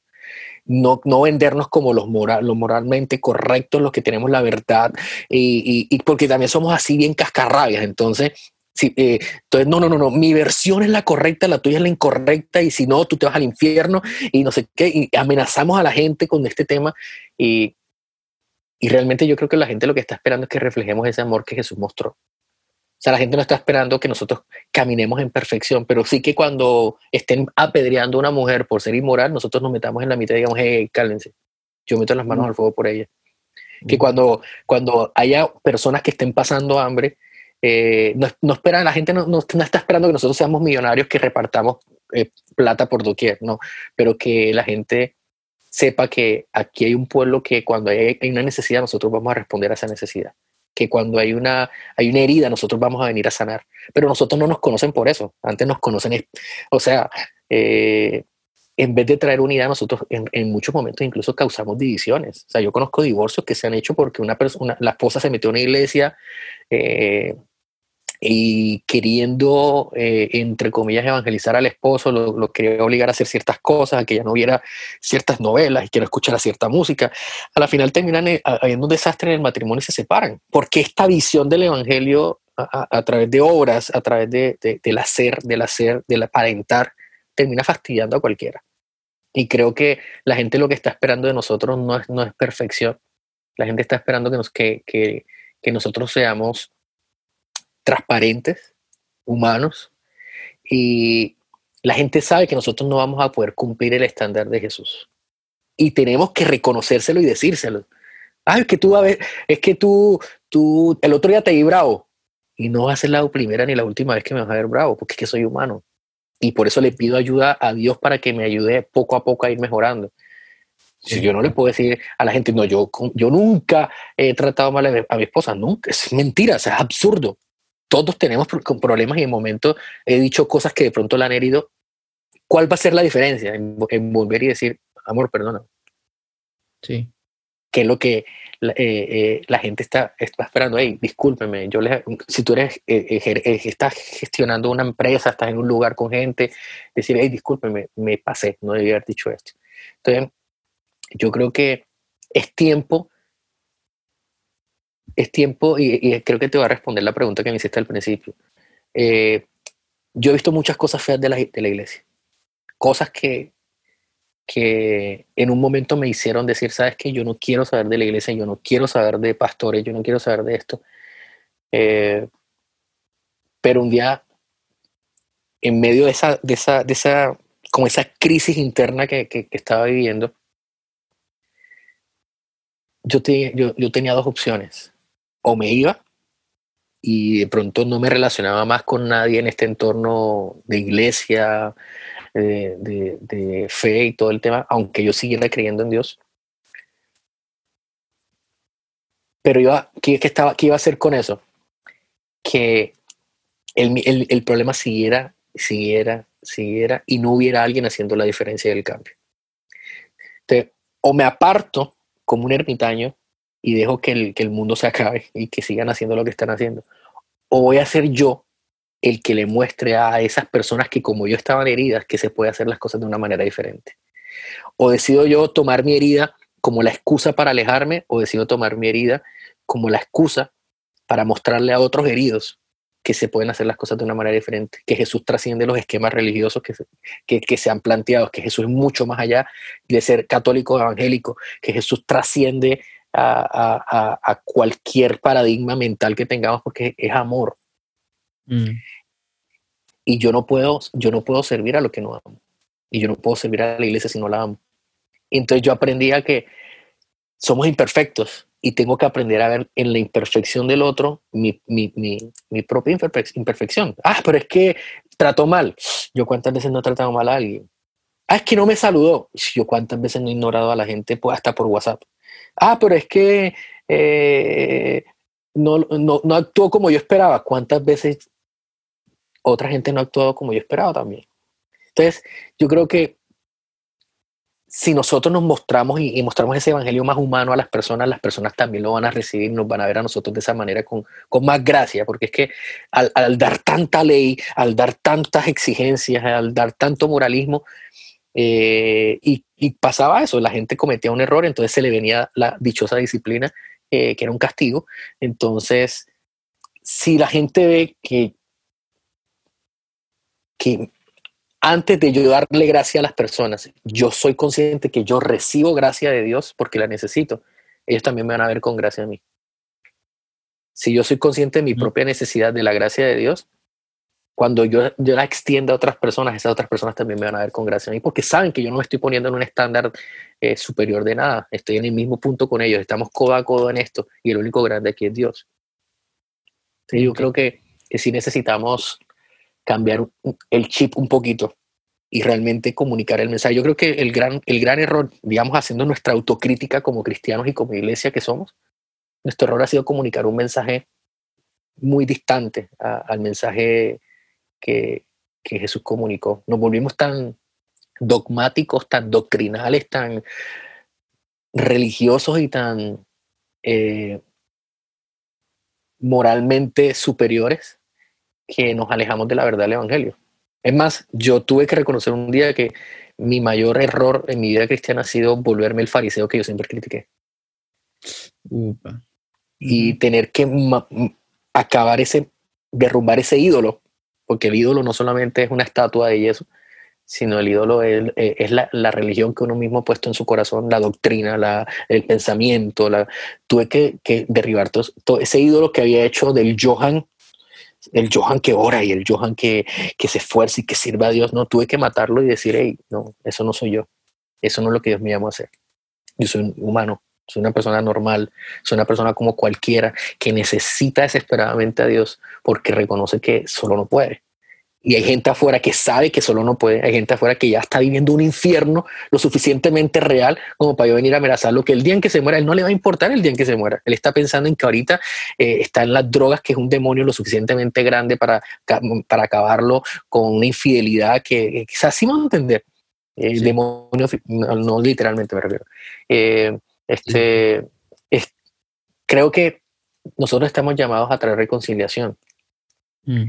No, no vendernos como los, moral, los moralmente correctos, los que tenemos la verdad, y, y- porque también somos así bien cascarrabias. Entonces, eh, entonces, no, no, no, no, mi versión es la correcta, la tuya es la incorrecta, y si no, tú te vas al infierno, y no sé qué, y amenazamos a la gente con este tema, y, y realmente yo creo que la gente lo que está esperando es que reflejemos ese amor que Jesús mostró. O sea, la gente no está esperando que nosotros caminemos en perfección, pero sí que cuando estén apedreando a una mujer por ser inmoral, nosotros nos metamos en la mitad y digamos, hey, cálmense, yo meto las manos al fuego por ella. Que cuando, cuando haya personas que estén pasando hambre, eh, no, no espera, la gente no, no- no está esperando que nosotros seamos millonarios que repartamos eh, plata por doquier, no, pero que la gente sepa que aquí hay un pueblo que cuando hay, hay una necesidad, nosotros vamos a responder a esa necesidad. Que cuando hay una, hay una herida, nosotros vamos a venir a sanar. Pero nosotros no nos conocen por eso. Antes nos conocen, o sea, eh, en vez de traer unidad, nosotros en, en muchos momentos incluso causamos divisiones. O sea, yo conozco divorcios que se han hecho porque una persona, la esposa se metió en una iglesia eh, y queriendo, eh, entre comillas, evangelizar al esposo, lo, lo quería obligar a hacer ciertas cosas, a que ya no viera ciertas novelas y que no escuchara cierta música. A la final terminan eh, habiendo un desastre en el matrimonio y se separan. Porque esta visión del evangelio a, a- a través de obras, a través de, de- del hacer, del hacer, del aparentar, termina fastidiando a cualquiera. Y creo que la gente lo que está esperando de nosotros no es, no es perfección. La gente está esperando que, nos, que, que, que nosotros seamos transparentes, humanos, y la gente sabe que nosotros no vamos a poder cumplir el estándar de Jesús. Y tenemos que reconocérselo y decírselo. Ay, es que tú, a ver, es que tú, tú, el otro día te vi bravo. Y no va a ser la primera ni la última vez que me vas a ver bravo, porque es que soy humano. Y por eso le pido ayuda a Dios para que me ayude poco a poco a ir mejorando. Si yo no le puedo decir a la gente, no, yo, yo nunca he tratado mal a mi, a mi esposa, nunca, es mentira, o sea, es absurdo. Todos tenemos problemas y en momentos he dicho cosas que de pronto la han herido, ¿cuál va a ser la diferencia en, en volver y decir, amor, perdona? Sí. ¿Qué es lo que la, eh, eh, la gente está, está esperando? Hey, discúlpeme, yo les, si tú eres, eh, estás gestionando una empresa, estás en un lugar con gente, decir, hey, discúlpeme, me pasé, no debía haber dicho esto. Entonces, yo creo que es tiempo, es tiempo, y, creo que te voy a responder la pregunta que me hiciste al principio. yo he visto muchas cosas feas de la, de la iglesia, cosas que que en un momento me hicieron decir, sabes que yo no quiero saber de la iglesia, yo no quiero saber de pastores, yo no quiero saber de esto. Eh, pero un día, en medio de esa, de esa, de esa, como esa crisis interna que, que, estaba viviendo, yo, te, yo, yo tenía dos opciones. O me iba y de pronto no me relacionaba más con nadie en este entorno de iglesia, de, fe y todo el tema, aunque yo siguiera creyendo en Dios. Pero iba, ¿qué, estaba, qué iba a hacer con eso? Que el, el, problema siguiera, siguiera, siguiera y no hubiera alguien haciendo la diferencia del cambio. Entonces, o me aparto como un ermitaño y dejo que el, que el mundo se acabe y que sigan haciendo lo que están haciendo, o voy a ser yo el que le muestre a esas personas que como yo estaban heridas que se puede hacer las cosas de una manera diferente. O decido yo tomar mi herida como la excusa para alejarme o decido tomar mi herida como la excusa para mostrarle a otros heridos que se pueden hacer las cosas de una manera diferente, que Jesús trasciende los esquemas religiosos que, que, se han planteado, que Jesús es mucho más allá de ser católico o evangélico, que Jesús trasciende a, a, cualquier paradigma mental que tengamos porque es amor. Mm. Y yo no, puedo, yo no puedo servir a lo que no amo. Y yo no puedo servir a la iglesia si no la amo. entonces yo aprendí a que somos imperfectos y tengo que aprender a ver en la imperfección del otro mi, mi, mi, mi propia imperfección. Ah, pero es que trató mal. Yo cuántas veces no he tratado mal a alguien. Ah, es que no me saludó. Yo cuántas veces no he ignorado a la gente pues, hasta por WhatsApp. Ah, pero es que eh, no, no, no actuó como yo esperaba. ¿Cuántas veces otra gente no ha actuado como yo esperaba también. Entonces, yo creo que si nosotros nos mostramos y, mostramos ese evangelio más humano a las personas, las personas también lo van a recibir, nos van a ver a nosotros de esa manera con, con más gracia, porque es que al, dar tanta ley, al dar tantas exigencias, al dar tanto moralismo, eh, y, pasaba eso, la gente cometía un error, entonces se le venía la dichosa disciplina, eh, que era un castigo. Entonces, si la gente ve que que antes de yo darle gracia a las personas, yo soy consciente que yo recibo gracia de Dios porque la necesito. Ellos también me van a ver con gracia a mí. Si yo soy consciente de mi propia necesidad de la gracia de Dios, cuando yo, yo la extienda a otras personas, esas otras personas también me van a ver con gracia a mí porque saben que yo no me estoy poniendo en un estándar eh, superior de nada. Estoy en el mismo punto con ellos. Estamos codo a codo en esto y el único grande aquí es Dios. Entonces, yo creo que, que sí necesitamos cambiar el chip un poquito y realmente comunicar el mensaje. Yo creo que el gran, el gran error, digamos, haciendo nuestra autocrítica como cristianos y como iglesia que somos, nuestro error ha sido comunicar un mensaje muy distante al mensaje que, que, Jesús comunicó. Nos volvimos tan dogmáticos, tan doctrinales, tan religiosos y tan eh, moralmente superiores que nos alejamos de la verdad del Evangelio. Es más, yo tuve que reconocer un día que mi mayor error en mi vida cristiana ha sido volverme el fariseo que yo siempre critiqué. Y tener que acabar ese, derrumbar ese ídolo, porque el ídolo no solamente es una estatua de yeso, sino el ídolo es, es la, religión que uno mismo ha puesto en su corazón, la doctrina, la, el pensamiento. Tuve que, derribar todo, todo, ese ídolo que había hecho del Johan el Johan que ora y el Johan que, que se esfuerza y que sirva a Dios. No, tuve que matarlo y decir, hey, no, eso no soy yo. Eso no es lo que Dios me llamó a hacer. Yo soy un humano, soy una persona normal, soy una persona como cualquiera que necesita desesperadamente a Dios porque reconoce que solo no puede. Y hay gente afuera que sabe que solo no puede, hay gente afuera que ya está viviendo un infierno lo suficientemente real como para yo venir a amenazarlo, que el día en que se muera, él no le va a importar el día en que se muera. Él está pensando en que ahorita eh, está en las drogas, que es un demonio lo suficientemente grande para, para acabarlo con una infidelidad que quizás sí vamos a entender. El demonio, no, literalmente me refiero. Eh, este, creo que nosotros estamos llamados a traer reconciliación. Mm.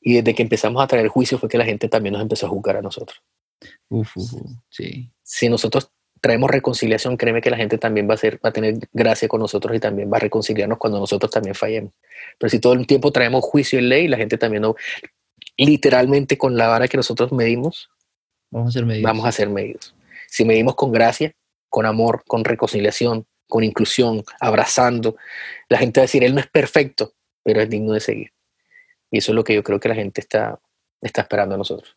Y desde que empezamos a traer juicio fue que la gente también nos empezó a juzgar a nosotros. sí. Si nosotros traemos reconciliación, créeme que la gente también va a, ser, va a tener gracia con nosotros y también va a reconciliarnos cuando nosotros también fallemos. Pero si todo el tiempo traemos juicio y ley, la gente también no, literalmente con la vara que nosotros medimos, vamos a ser medidos. Vamos a ser medidos. Si medimos con gracia, con amor, con reconciliación, con inclusión, abrazando, la gente va a decir, él no es perfecto, pero es digno de seguir. Y eso es lo que yo creo que la gente está, está esperando a nosotros.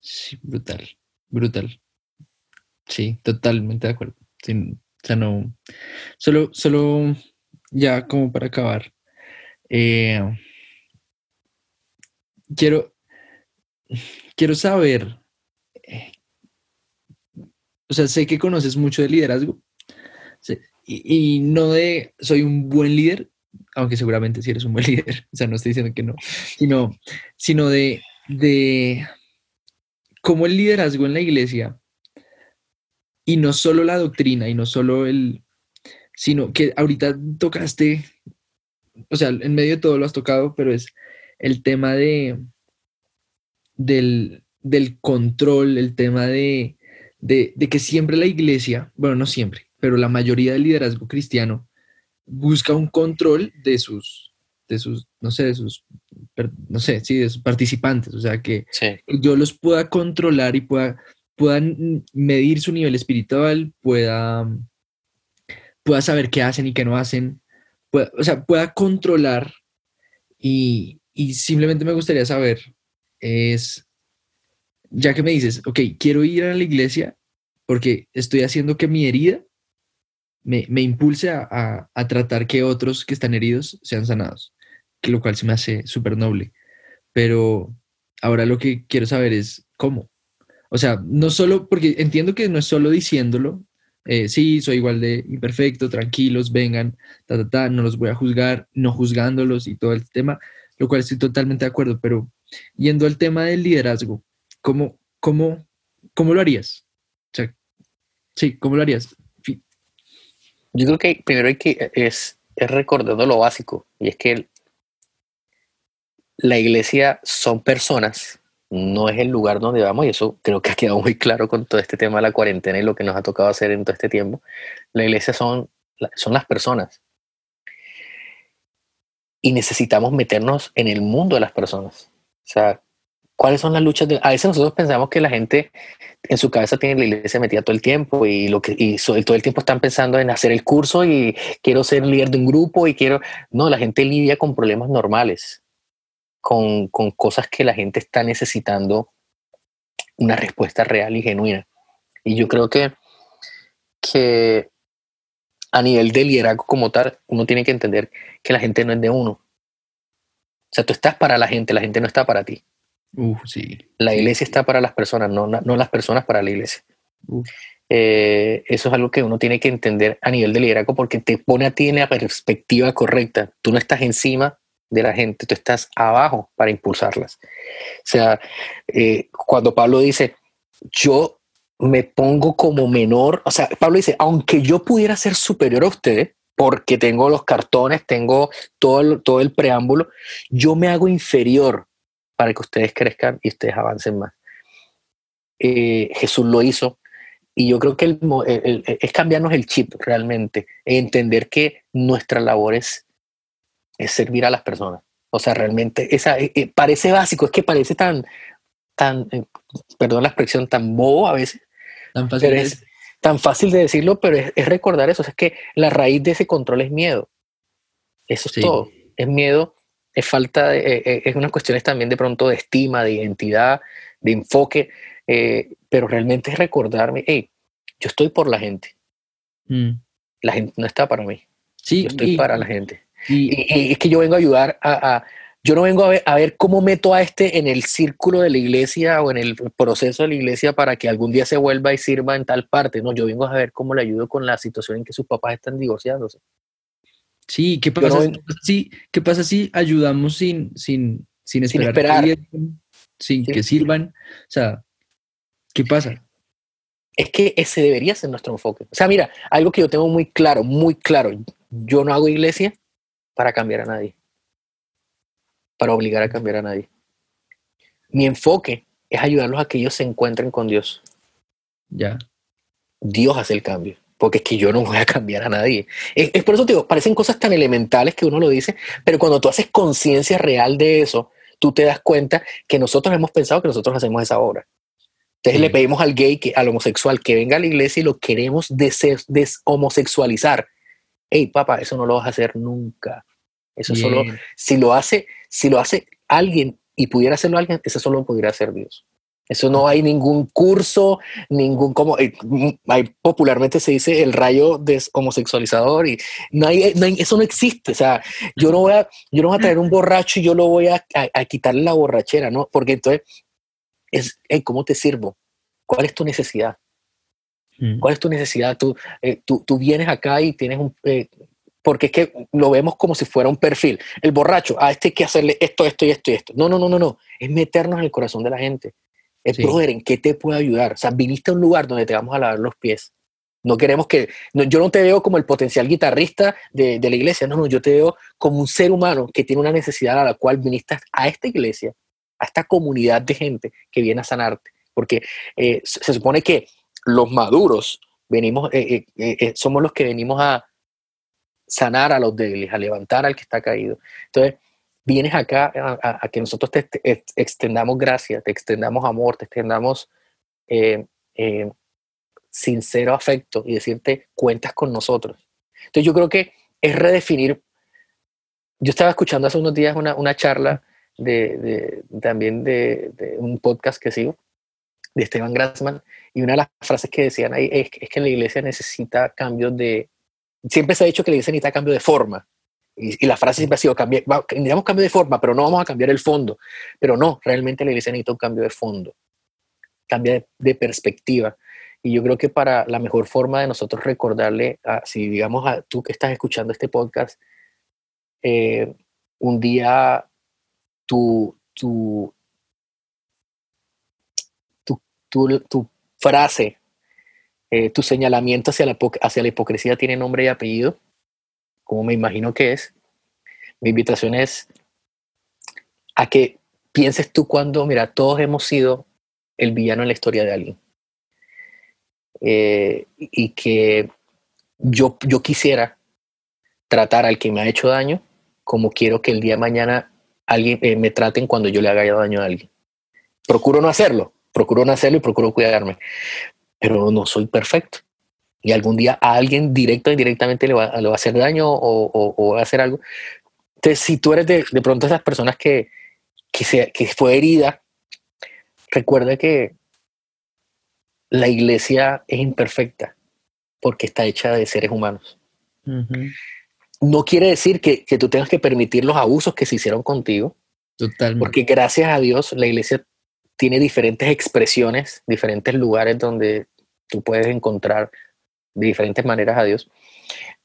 Sí, brutal, brutal. Sí, totalmente de acuerdo. o sea, no. Solo, solo ya como para acabar. Eh, quiero, quiero saber. O sea, sé que conoces mucho de liderazgo. y, no de soy un buen líder, aunque seguramente si eres un buen líder. O sea, no estoy diciendo que no. Sino, sino de, de cómo el liderazgo en la iglesia y no solo la doctrina y no solo el, sino que ahorita tocaste, o sea, en medio de todo lo has tocado, pero es el tema de, del, control, el tema de, de, que siempre la iglesia, bueno, no siempre, pero la mayoría del liderazgo cristiano busca un control de sus, de sus, no sé, de sus, no sé, sí, de sus participantes, o sea, que yo los pueda controlar y pueda puedan medir su nivel espiritual, pueda, pueda saber qué hacen y qué no hacen, o sea, pueda controlar y, y simplemente me gustaría saber es, ya que me dices, ok, quiero ir a la iglesia porque estoy haciendo que mi herida me, me impulse a, a, tratar que otros que están heridos sean sanados, que lo cual se me hace súper noble. Pero ahora lo que quiero saber es cómo. O sea, no solo, porque entiendo que no es solo diciéndolo, eh, sí, soy igual de imperfecto, tranquilos, vengan, ta, ta, ta, no los voy a juzgar, no juzgándolos y todo el tema, lo cual estoy totalmente de acuerdo, pero yendo al tema del liderazgo, ¿cómo, cómo, cómo lo harías? O sea, sí, ¿cómo lo harías? Yo creo que primero hay que, es, es recordando lo básico, y es que la iglesia son personas no es el lugar donde vamos, y eso creo que ha quedado muy claro con todo este tema de la cuarentena y lo que nos ha tocado hacer en todo este tiempo. La iglesia son, son las personas. Y necesitamos meternos en el mundo de las personas. O sea, ¿cuáles son las luchas? De, a veces nosotros pensamos que la gente en su cabeza tiene la iglesia metida todo el tiempo y, lo que, y todo el tiempo están pensando en hacer el curso y quiero ser líder de un grupo y quiero... No, la gente lidia con problemas normales con, cosas que la gente está necesitando una respuesta real y genuina. Y yo creo que, que a nivel de liderazgo como tal, uno tiene que entender que la gente no es de uno. O sea, tú estás para la gente, la gente no está para ti. Sí. La iglesia está para las personas, no, no las personas para la iglesia. Eh, eso es algo que uno tiene que entender a nivel de liderazgo porque te pone a ti en la perspectiva correcta. Tú no estás encima de la gente, tú estás abajo para impulsarlas. O sea, eh, cuando Pablo dice, yo me pongo como menor, o sea, Pablo dice, aunque yo pudiera ser superior a ustedes, porque tengo los cartones, tengo todo el, todo el preámbulo, yo me hago inferior para que ustedes crezcan y ustedes avancen más. Eh, Jesús lo hizo y yo creo que es cambiarnos el chip realmente, entender que nuestra labor es es servir a las personas. O sea, realmente, esa, eh, eh, parece básico, es que parece tan, tan, eh, perdón la expresión, tan bobo a veces. Tan fácil, es, tan fácil de decirlo, pero es, recordar eso. es que la raíz de ese control es miedo. Eso es todo. Es miedo, es falta, de, es unas cuestiones también de pronto de estima, de identidad, de enfoque, pero realmente es recordarme, hey, yo estoy por la gente. Mm. La gente no está para mí. Sí, yo estoy para la gente. Y, es que yo vengo a ayudar a, yo no vengo a ver, a ver cómo meto a este en el círculo de la iglesia o en el proceso de la iglesia para que algún día se vuelva y sirva en tal parte. No, yo vengo a ver cómo le ayudo con la situación en que sus papás están divorciándose. Sí, ¿qué pasa, si, ¿qué pasa si ayudamos sin, sin, sin esperar, sin, que sirvan? O sea, ¿qué pasa? Es que ese debería ser nuestro enfoque. O sea, mira, algo que yo tengo muy claro, muy claro, yo no hago iglesia para cambiar a nadie, para obligar a cambiar a nadie. Mi enfoque es ayudarlos a que ellos se encuentren con Dios. Ya. Dios hace el cambio porque es que yo no voy a cambiar a nadie. Es, por eso te digo, parecen cosas tan elementales que uno lo dice, pero cuando tú haces conciencia real de eso, tú te das cuenta que nosotros hemos pensado que nosotros hacemos esa obra. Entonces le pedimos al gay, que, al homosexual, que venga a la iglesia y lo queremos deshomosexualizar. Hey, papá, eso no lo vas a hacer nunca. Eso solo, si lo hace, si lo hace alguien y pudiera hacerlo alguien, eso solo lo pudiera hacer Dios. Eso no hay ningún curso, ningún como eh, hay, popularmente se dice el rayo de homosexualizador y no hay, eso no existe. O sea, yo no voy a, yo no voy a traer un borracho y yo lo voy a, a, quitarle la borrachera, ¿no? Porque entonces es, ¿cómo te sirvo? ¿Cuál es tu necesidad? Mm. ¿Cuál es tu necesidad? Tú, eh, tú, tú, vienes acá y tienes un, eh, porque es que lo vemos como si fuera un perfil. El borracho, a este hay que hacerle esto, esto y esto y esto. No, no, no, no, no. Es meternos en el corazón de la gente. Es, brother, ¿en qué te puedo ayudar? O sea, viniste a un lugar donde te vamos a lavar los pies. No queremos que, yo no te veo como el potencial guitarrista de, de, la iglesia, no, no, yo te veo como un ser humano que tiene una necesidad a la cual viniste a esta iglesia, a esta comunidad de gente que viene a sanarte. Porque eh, se supone que los maduros venimos, eh, eh, somos los que venimos a sanar a los débiles, a levantar al que está caído. Entonces, vienes acá a, que nosotros te, extendamos gracia, te extendamos amor, te extendamos eh, eh, sincero afecto y decirte cuentas con nosotros. Entonces yo creo que es redefinir. Yo estaba escuchando hace unos días una, una charla de, también de, un podcast que sigo, de Esteban Grassman, y una de las frases que decían ahí es, es que la iglesia necesita cambios de... Siempre se ha dicho que la iglesia necesita cambio de forma, y, la frase siempre ha sido, cambiar, necesitamos cambio de forma, pero no vamos a cambiar el fondo. Pero no, realmente la iglesia necesita un cambio de fondo, cambia de, perspectiva. Y yo creo que para la mejor forma de nosotros recordarle, a, si digamos a tú que estás escuchando este podcast, eh, un día tu, tu, tu, tu, frase, eh, tu señalamiento hacia la, hacia la hipocresía tiene nombre y apellido, como me imagino que es, mi invitación es a que pienses tú cuando, mira, todos hemos sido el villano en la historia de alguien. Eh, y que yo, yo quisiera tratar al que me ha hecho daño como quiero que el día de mañana alguien eh, me traten cuando yo le haga daño a alguien. Procuro no hacerlo, procuro no hacerlo y procuro cuidarme, pero no soy perfecto y algún día a alguien directo o indirectamente le va, le va a hacer daño o, va a hacer algo. Entonces, si tú eres de, de pronto esas personas que, que, se, que fue herida, recuerda que la iglesia es imperfecta porque está hecha de seres humanos. No quiere decir que, que, tú tengas que permitir los abusos que se hicieron contigo. Totalmente. Porque gracias a Dios la iglesia tiene diferentes expresiones, diferentes lugares donde tú puedes encontrar de diferentes maneras a Dios,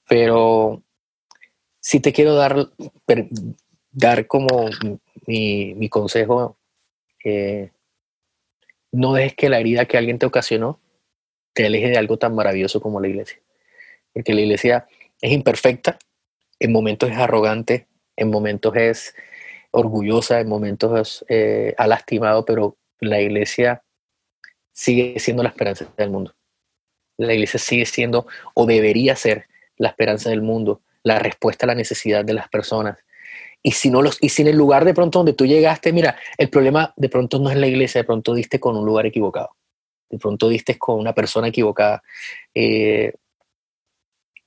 pero si te quiero dar, dar como mi, consejo, eh, no dejes que la herida que alguien te ocasionó te aleje de algo tan maravilloso como la iglesia. Porque la iglesia es imperfecta, en momentos es arrogante, en momentos es orgullosa, en momentos eh, ha lastimado, pero la iglesia sigue siendo la esperanza del mundo la iglesia sigue siendo o debería ser la esperanza del mundo, la respuesta a la necesidad de las personas. Y si, no los, y si en el lugar de pronto donde tú llegaste, mira, el problema de pronto no es la iglesia, de pronto diste con un lugar equivocado, de pronto diste con una persona equivocada. Eh,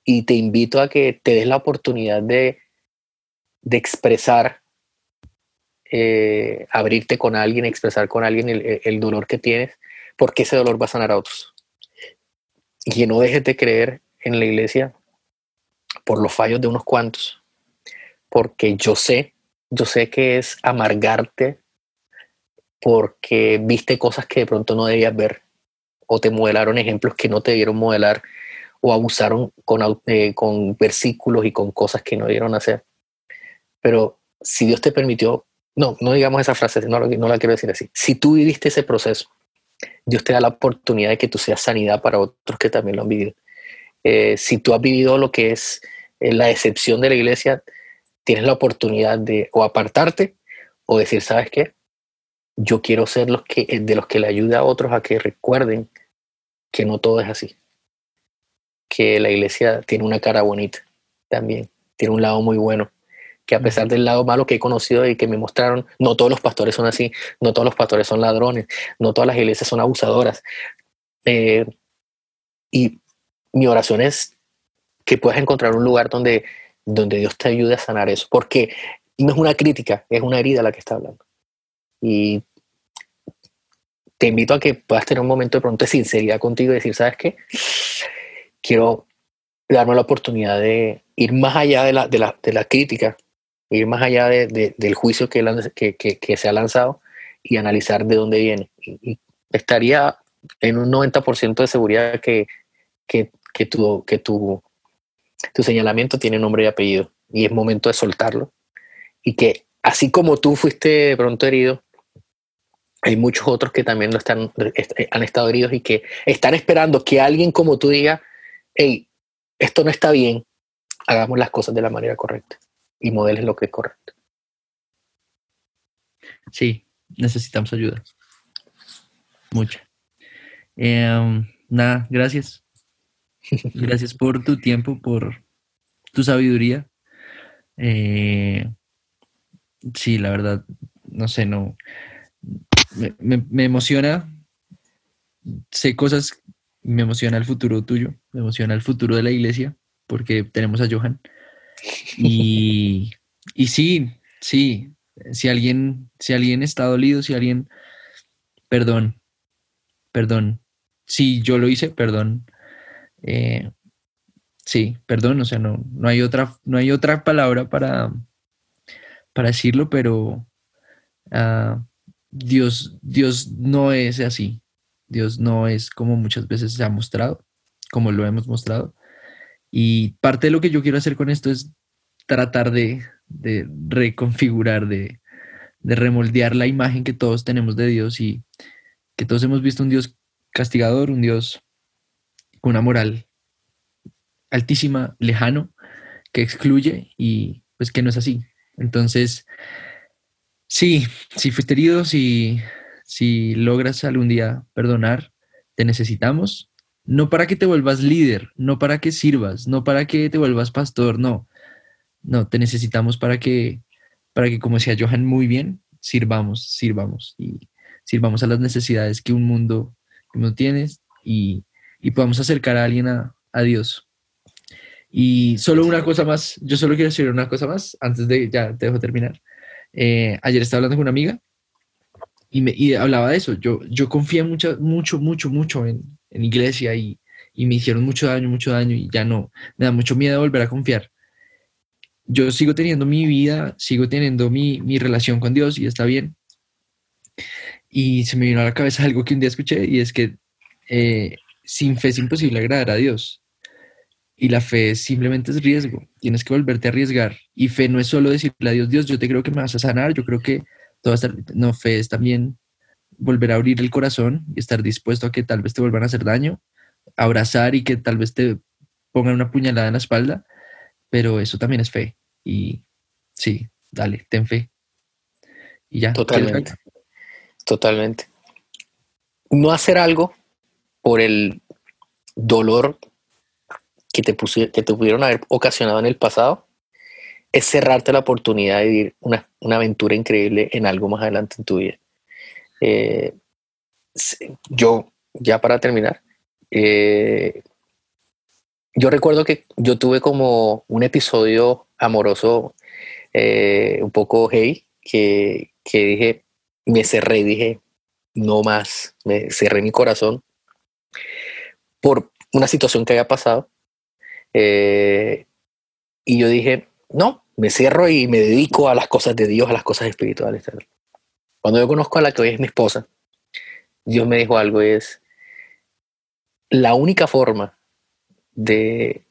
y te invito a que te des la oportunidad de, de expresar, eh, abrirte con alguien, expresar con alguien el, el dolor que tienes, porque ese dolor va a sanar a otros y no dejes de creer en la iglesia por los fallos de unos cuantos, porque yo sé yo sé que es amargarte porque viste cosas que de pronto no debías ver o te modelaron ejemplos que no te dieron modelar o abusaron con, eh, con versículos y con cosas que no debieron hacer. Pero si Dios te permitió, no, no digamos esa frase, no, no la quiero decir así. Si tú viviste ese proceso, Dios te da la oportunidad de que tú seas sanidad para otros que también lo han vivido. Eh, si tú has vivido lo que es eh, la excepción de la iglesia, tienes la oportunidad de o apartarte o decir, ¿sabes qué? Yo quiero ser los que, de los que le ayuda a otros a que recuerden que no todo es así. Que la iglesia tiene una cara bonita también, tiene un lado muy bueno que a pesar del lado malo que he conocido y que me mostraron, no todos los pastores son así, no todos los pastores son ladrones, no todas las iglesias son abusadoras. Eh, y mi oración es que puedas encontrar un lugar donde, donde Dios te ayude a sanar eso, porque no es una crítica, es una herida la que está hablando. Y te invito a que puedas tener un momento de pronto de sinceridad contigo y decir, ¿sabes qué? Quiero darme la oportunidad de ir más allá de la, de la, de la crítica ir más allá de, del juicio que, que, que, se ha lanzado y analizar de dónde viene. Y, estaría en un 90% de seguridad que, que, que, tu, que tu, tu señalamiento tiene nombre y apellido y es momento de soltarlo. Y que así como tú fuiste pronto herido, hay muchos otros que también lo están, han estado heridos y que están esperando que alguien como tú diga, hey, esto no está bien, hagamos las cosas de la manera correcta y modeles lo que es correcto. Sí, necesitamos ayuda. Mucha. Em, nada, gracias. Gracias por tu tiempo, por tu sabiduría. Eh, sí, la verdad, no sé, no. Me, me, emociona. Sé cosas, me emociona el futuro tuyo, me emociona el futuro de la iglesia, porque tenemos a Johan. Y, y sí, sí, si alguien, si alguien está dolido, si alguien, perdón, perdón, si yo lo hice, perdón. Eh, sí, perdón, o sea, no, no, hay otra, no hay otra palabra para, para decirlo, pero uh, Dios, Dios no es así. Dios no es como muchas veces se ha mostrado, como lo hemos mostrado. Y parte de lo que yo quiero hacer con esto es tratar de, reconfigurar, de, remoldear la imagen que todos tenemos de Dios y que todos hemos visto un Dios castigador, un Dios con una moral altísima, lejano, que excluye y pues que no es así. Entonces, sí, si fuiste herido, si, si logras algún día perdonar, te necesitamos no para que te vuelvas líder, no para que sirvas, no para que te vuelvas pastor, no. No, te necesitamos para que, para que, como decía Johan muy bien, sirvamos, sirvamos y sirvamos a las necesidades que un mundo, no tiene y, y podamos acercar a alguien a, Dios. Y solo una cosa más, yo solo quiero decir una cosa más antes de, ya te dejo terminar. Eh, ayer estaba hablando con una amiga y, me, y hablaba de eso. Yo, yo confía mucho, mucho, mucho, mucho en, en iglesia y, me hicieron mucho daño, mucho daño y ya no, me da mucho miedo volver a confiar. Yo sigo teniendo mi vida, sigo teniendo mi, relación con Dios y está bien. Y se me vino a la cabeza algo que un día escuché y es que eh, sin fe es imposible agradar a Dios. Y la fe simplemente es riesgo. Tienes que volverte a arriesgar. Y fe no es solo decirle a Dios, Dios, yo te creo que me vas a sanar, yo creo que todo va No, fe es también volver a abrir el corazón y estar dispuesto a que tal vez te vuelvan a hacer daño, abrazar y que tal vez te pongan una puñalada en la espalda, pero eso también es fe. Y sí, dale, ten fe. Y ya. Totalmente. Totalmente. No hacer algo por el dolor que te, que te pudieron haber ocasionado en el pasado es cerrarte la oportunidad de vivir una, una aventura increíble en algo más adelante en tu vida. Eh, yo, ya para terminar, eh, yo recuerdo que yo tuve como un episodio amoroso eh, un poco hey, que, que dije, me cerré, dije, no más, me cerré mi corazón por una situación que había pasado. y yo dije, no, me cierro y me dedico a las cosas de Dios, a las cosas espirituales. Cuando yo conozco a la que hoy es mi esposa, Dios me dijo algo, es la única forma de,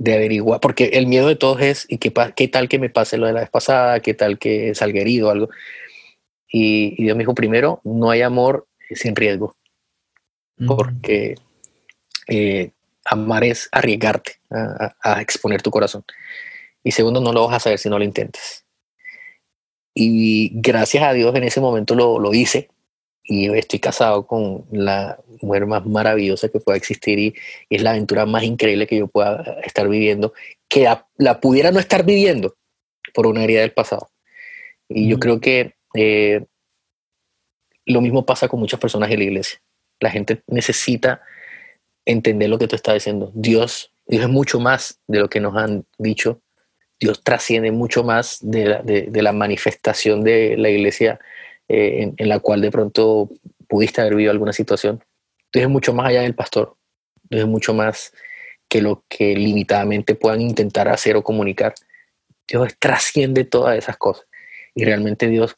averiguar, porque el miedo de todos es, ¿y qué, qué, tal que me pase lo de la vez pasada? ¿Qué tal que salga herido o algo? Y, Dios me dijo, primero, no hay amor sin riesgo, porque eh, amar es arriesgarte a, exponer tu corazón. Y segundo, no lo vas a saber si no lo intentes. Y gracias a Dios en ese momento lo, lo hice y estoy casado con la mujer más maravillosa que pueda existir y, es la aventura más increíble que yo pueda estar viviendo, que la, pudiera no estar viviendo por una herida del pasado. Y yo creo que eh, lo mismo pasa con muchas personas en la iglesia. La gente necesita entender lo que tú estás diciendo. Dios, Dios es mucho más de lo que nos han dicho. Dios trasciende mucho más de la, manifestación de la iglesia eh, en, la cual de pronto pudiste haber vivido alguna situación. Entonces es mucho más allá del pastor, Entonces es mucho más que lo que limitadamente puedan intentar hacer o comunicar. Dios trasciende todas esas cosas y realmente Dios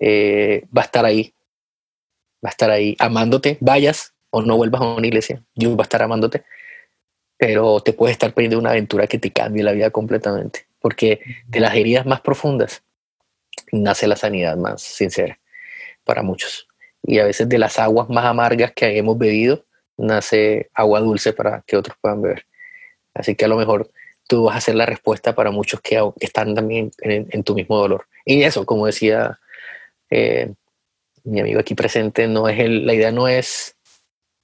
eh, va a estar ahí, va a estar ahí amándote, vayas o no vuelvas a una iglesia, Dios va a estar amándote, pero te puedes estar perdiendo una aventura que te cambie la vida completamente, porque de las heridas más profundas nace la sanidad más sincera para muchos. Y a veces de las aguas más amargas que hemos bebido, nace agua dulce para que otros puedan beber. Así que a lo mejor tú vas a ser la respuesta para muchos que están también en, tu mismo dolor. Y eso, como decía eh, mi amigo aquí presente, no es la idea no es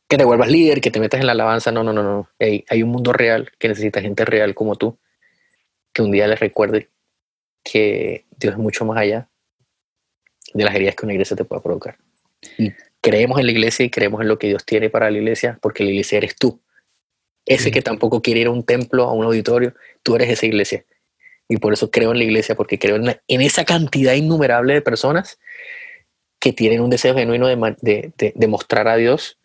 que te vuelvas líder, que te metas en la alabanza, no, no, no, no. hay un mundo real que necesita gente real como tú, que un día les recuerde que Dios es mucho más allá de las heridas que una iglesia te pueda provocar. Y creemos en la iglesia y creemos en lo que Dios tiene para la iglesia, porque la iglesia eres tú. Ese que tampoco quiere ir a un templo, a un auditorio, tú eres esa iglesia. Y por eso creo en la iglesia, porque creo en, esa cantidad innumerable de personas que tienen un deseo genuino de, de mostrar a Dios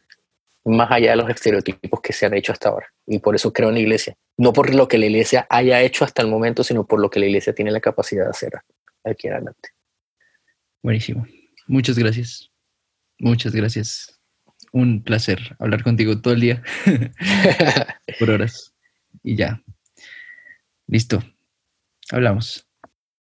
más allá de los estereotipos que se han hecho hasta ahora. Y por eso creo en la iglesia. No por lo que la iglesia haya hecho hasta el momento, sino por lo que la iglesia tiene la capacidad de hacer aquí adelante. Buenísimo. Muchas gracias. Muchas gracias. Un placer hablar contigo todo el día. por horas. Y ya. Listo. Hablamos.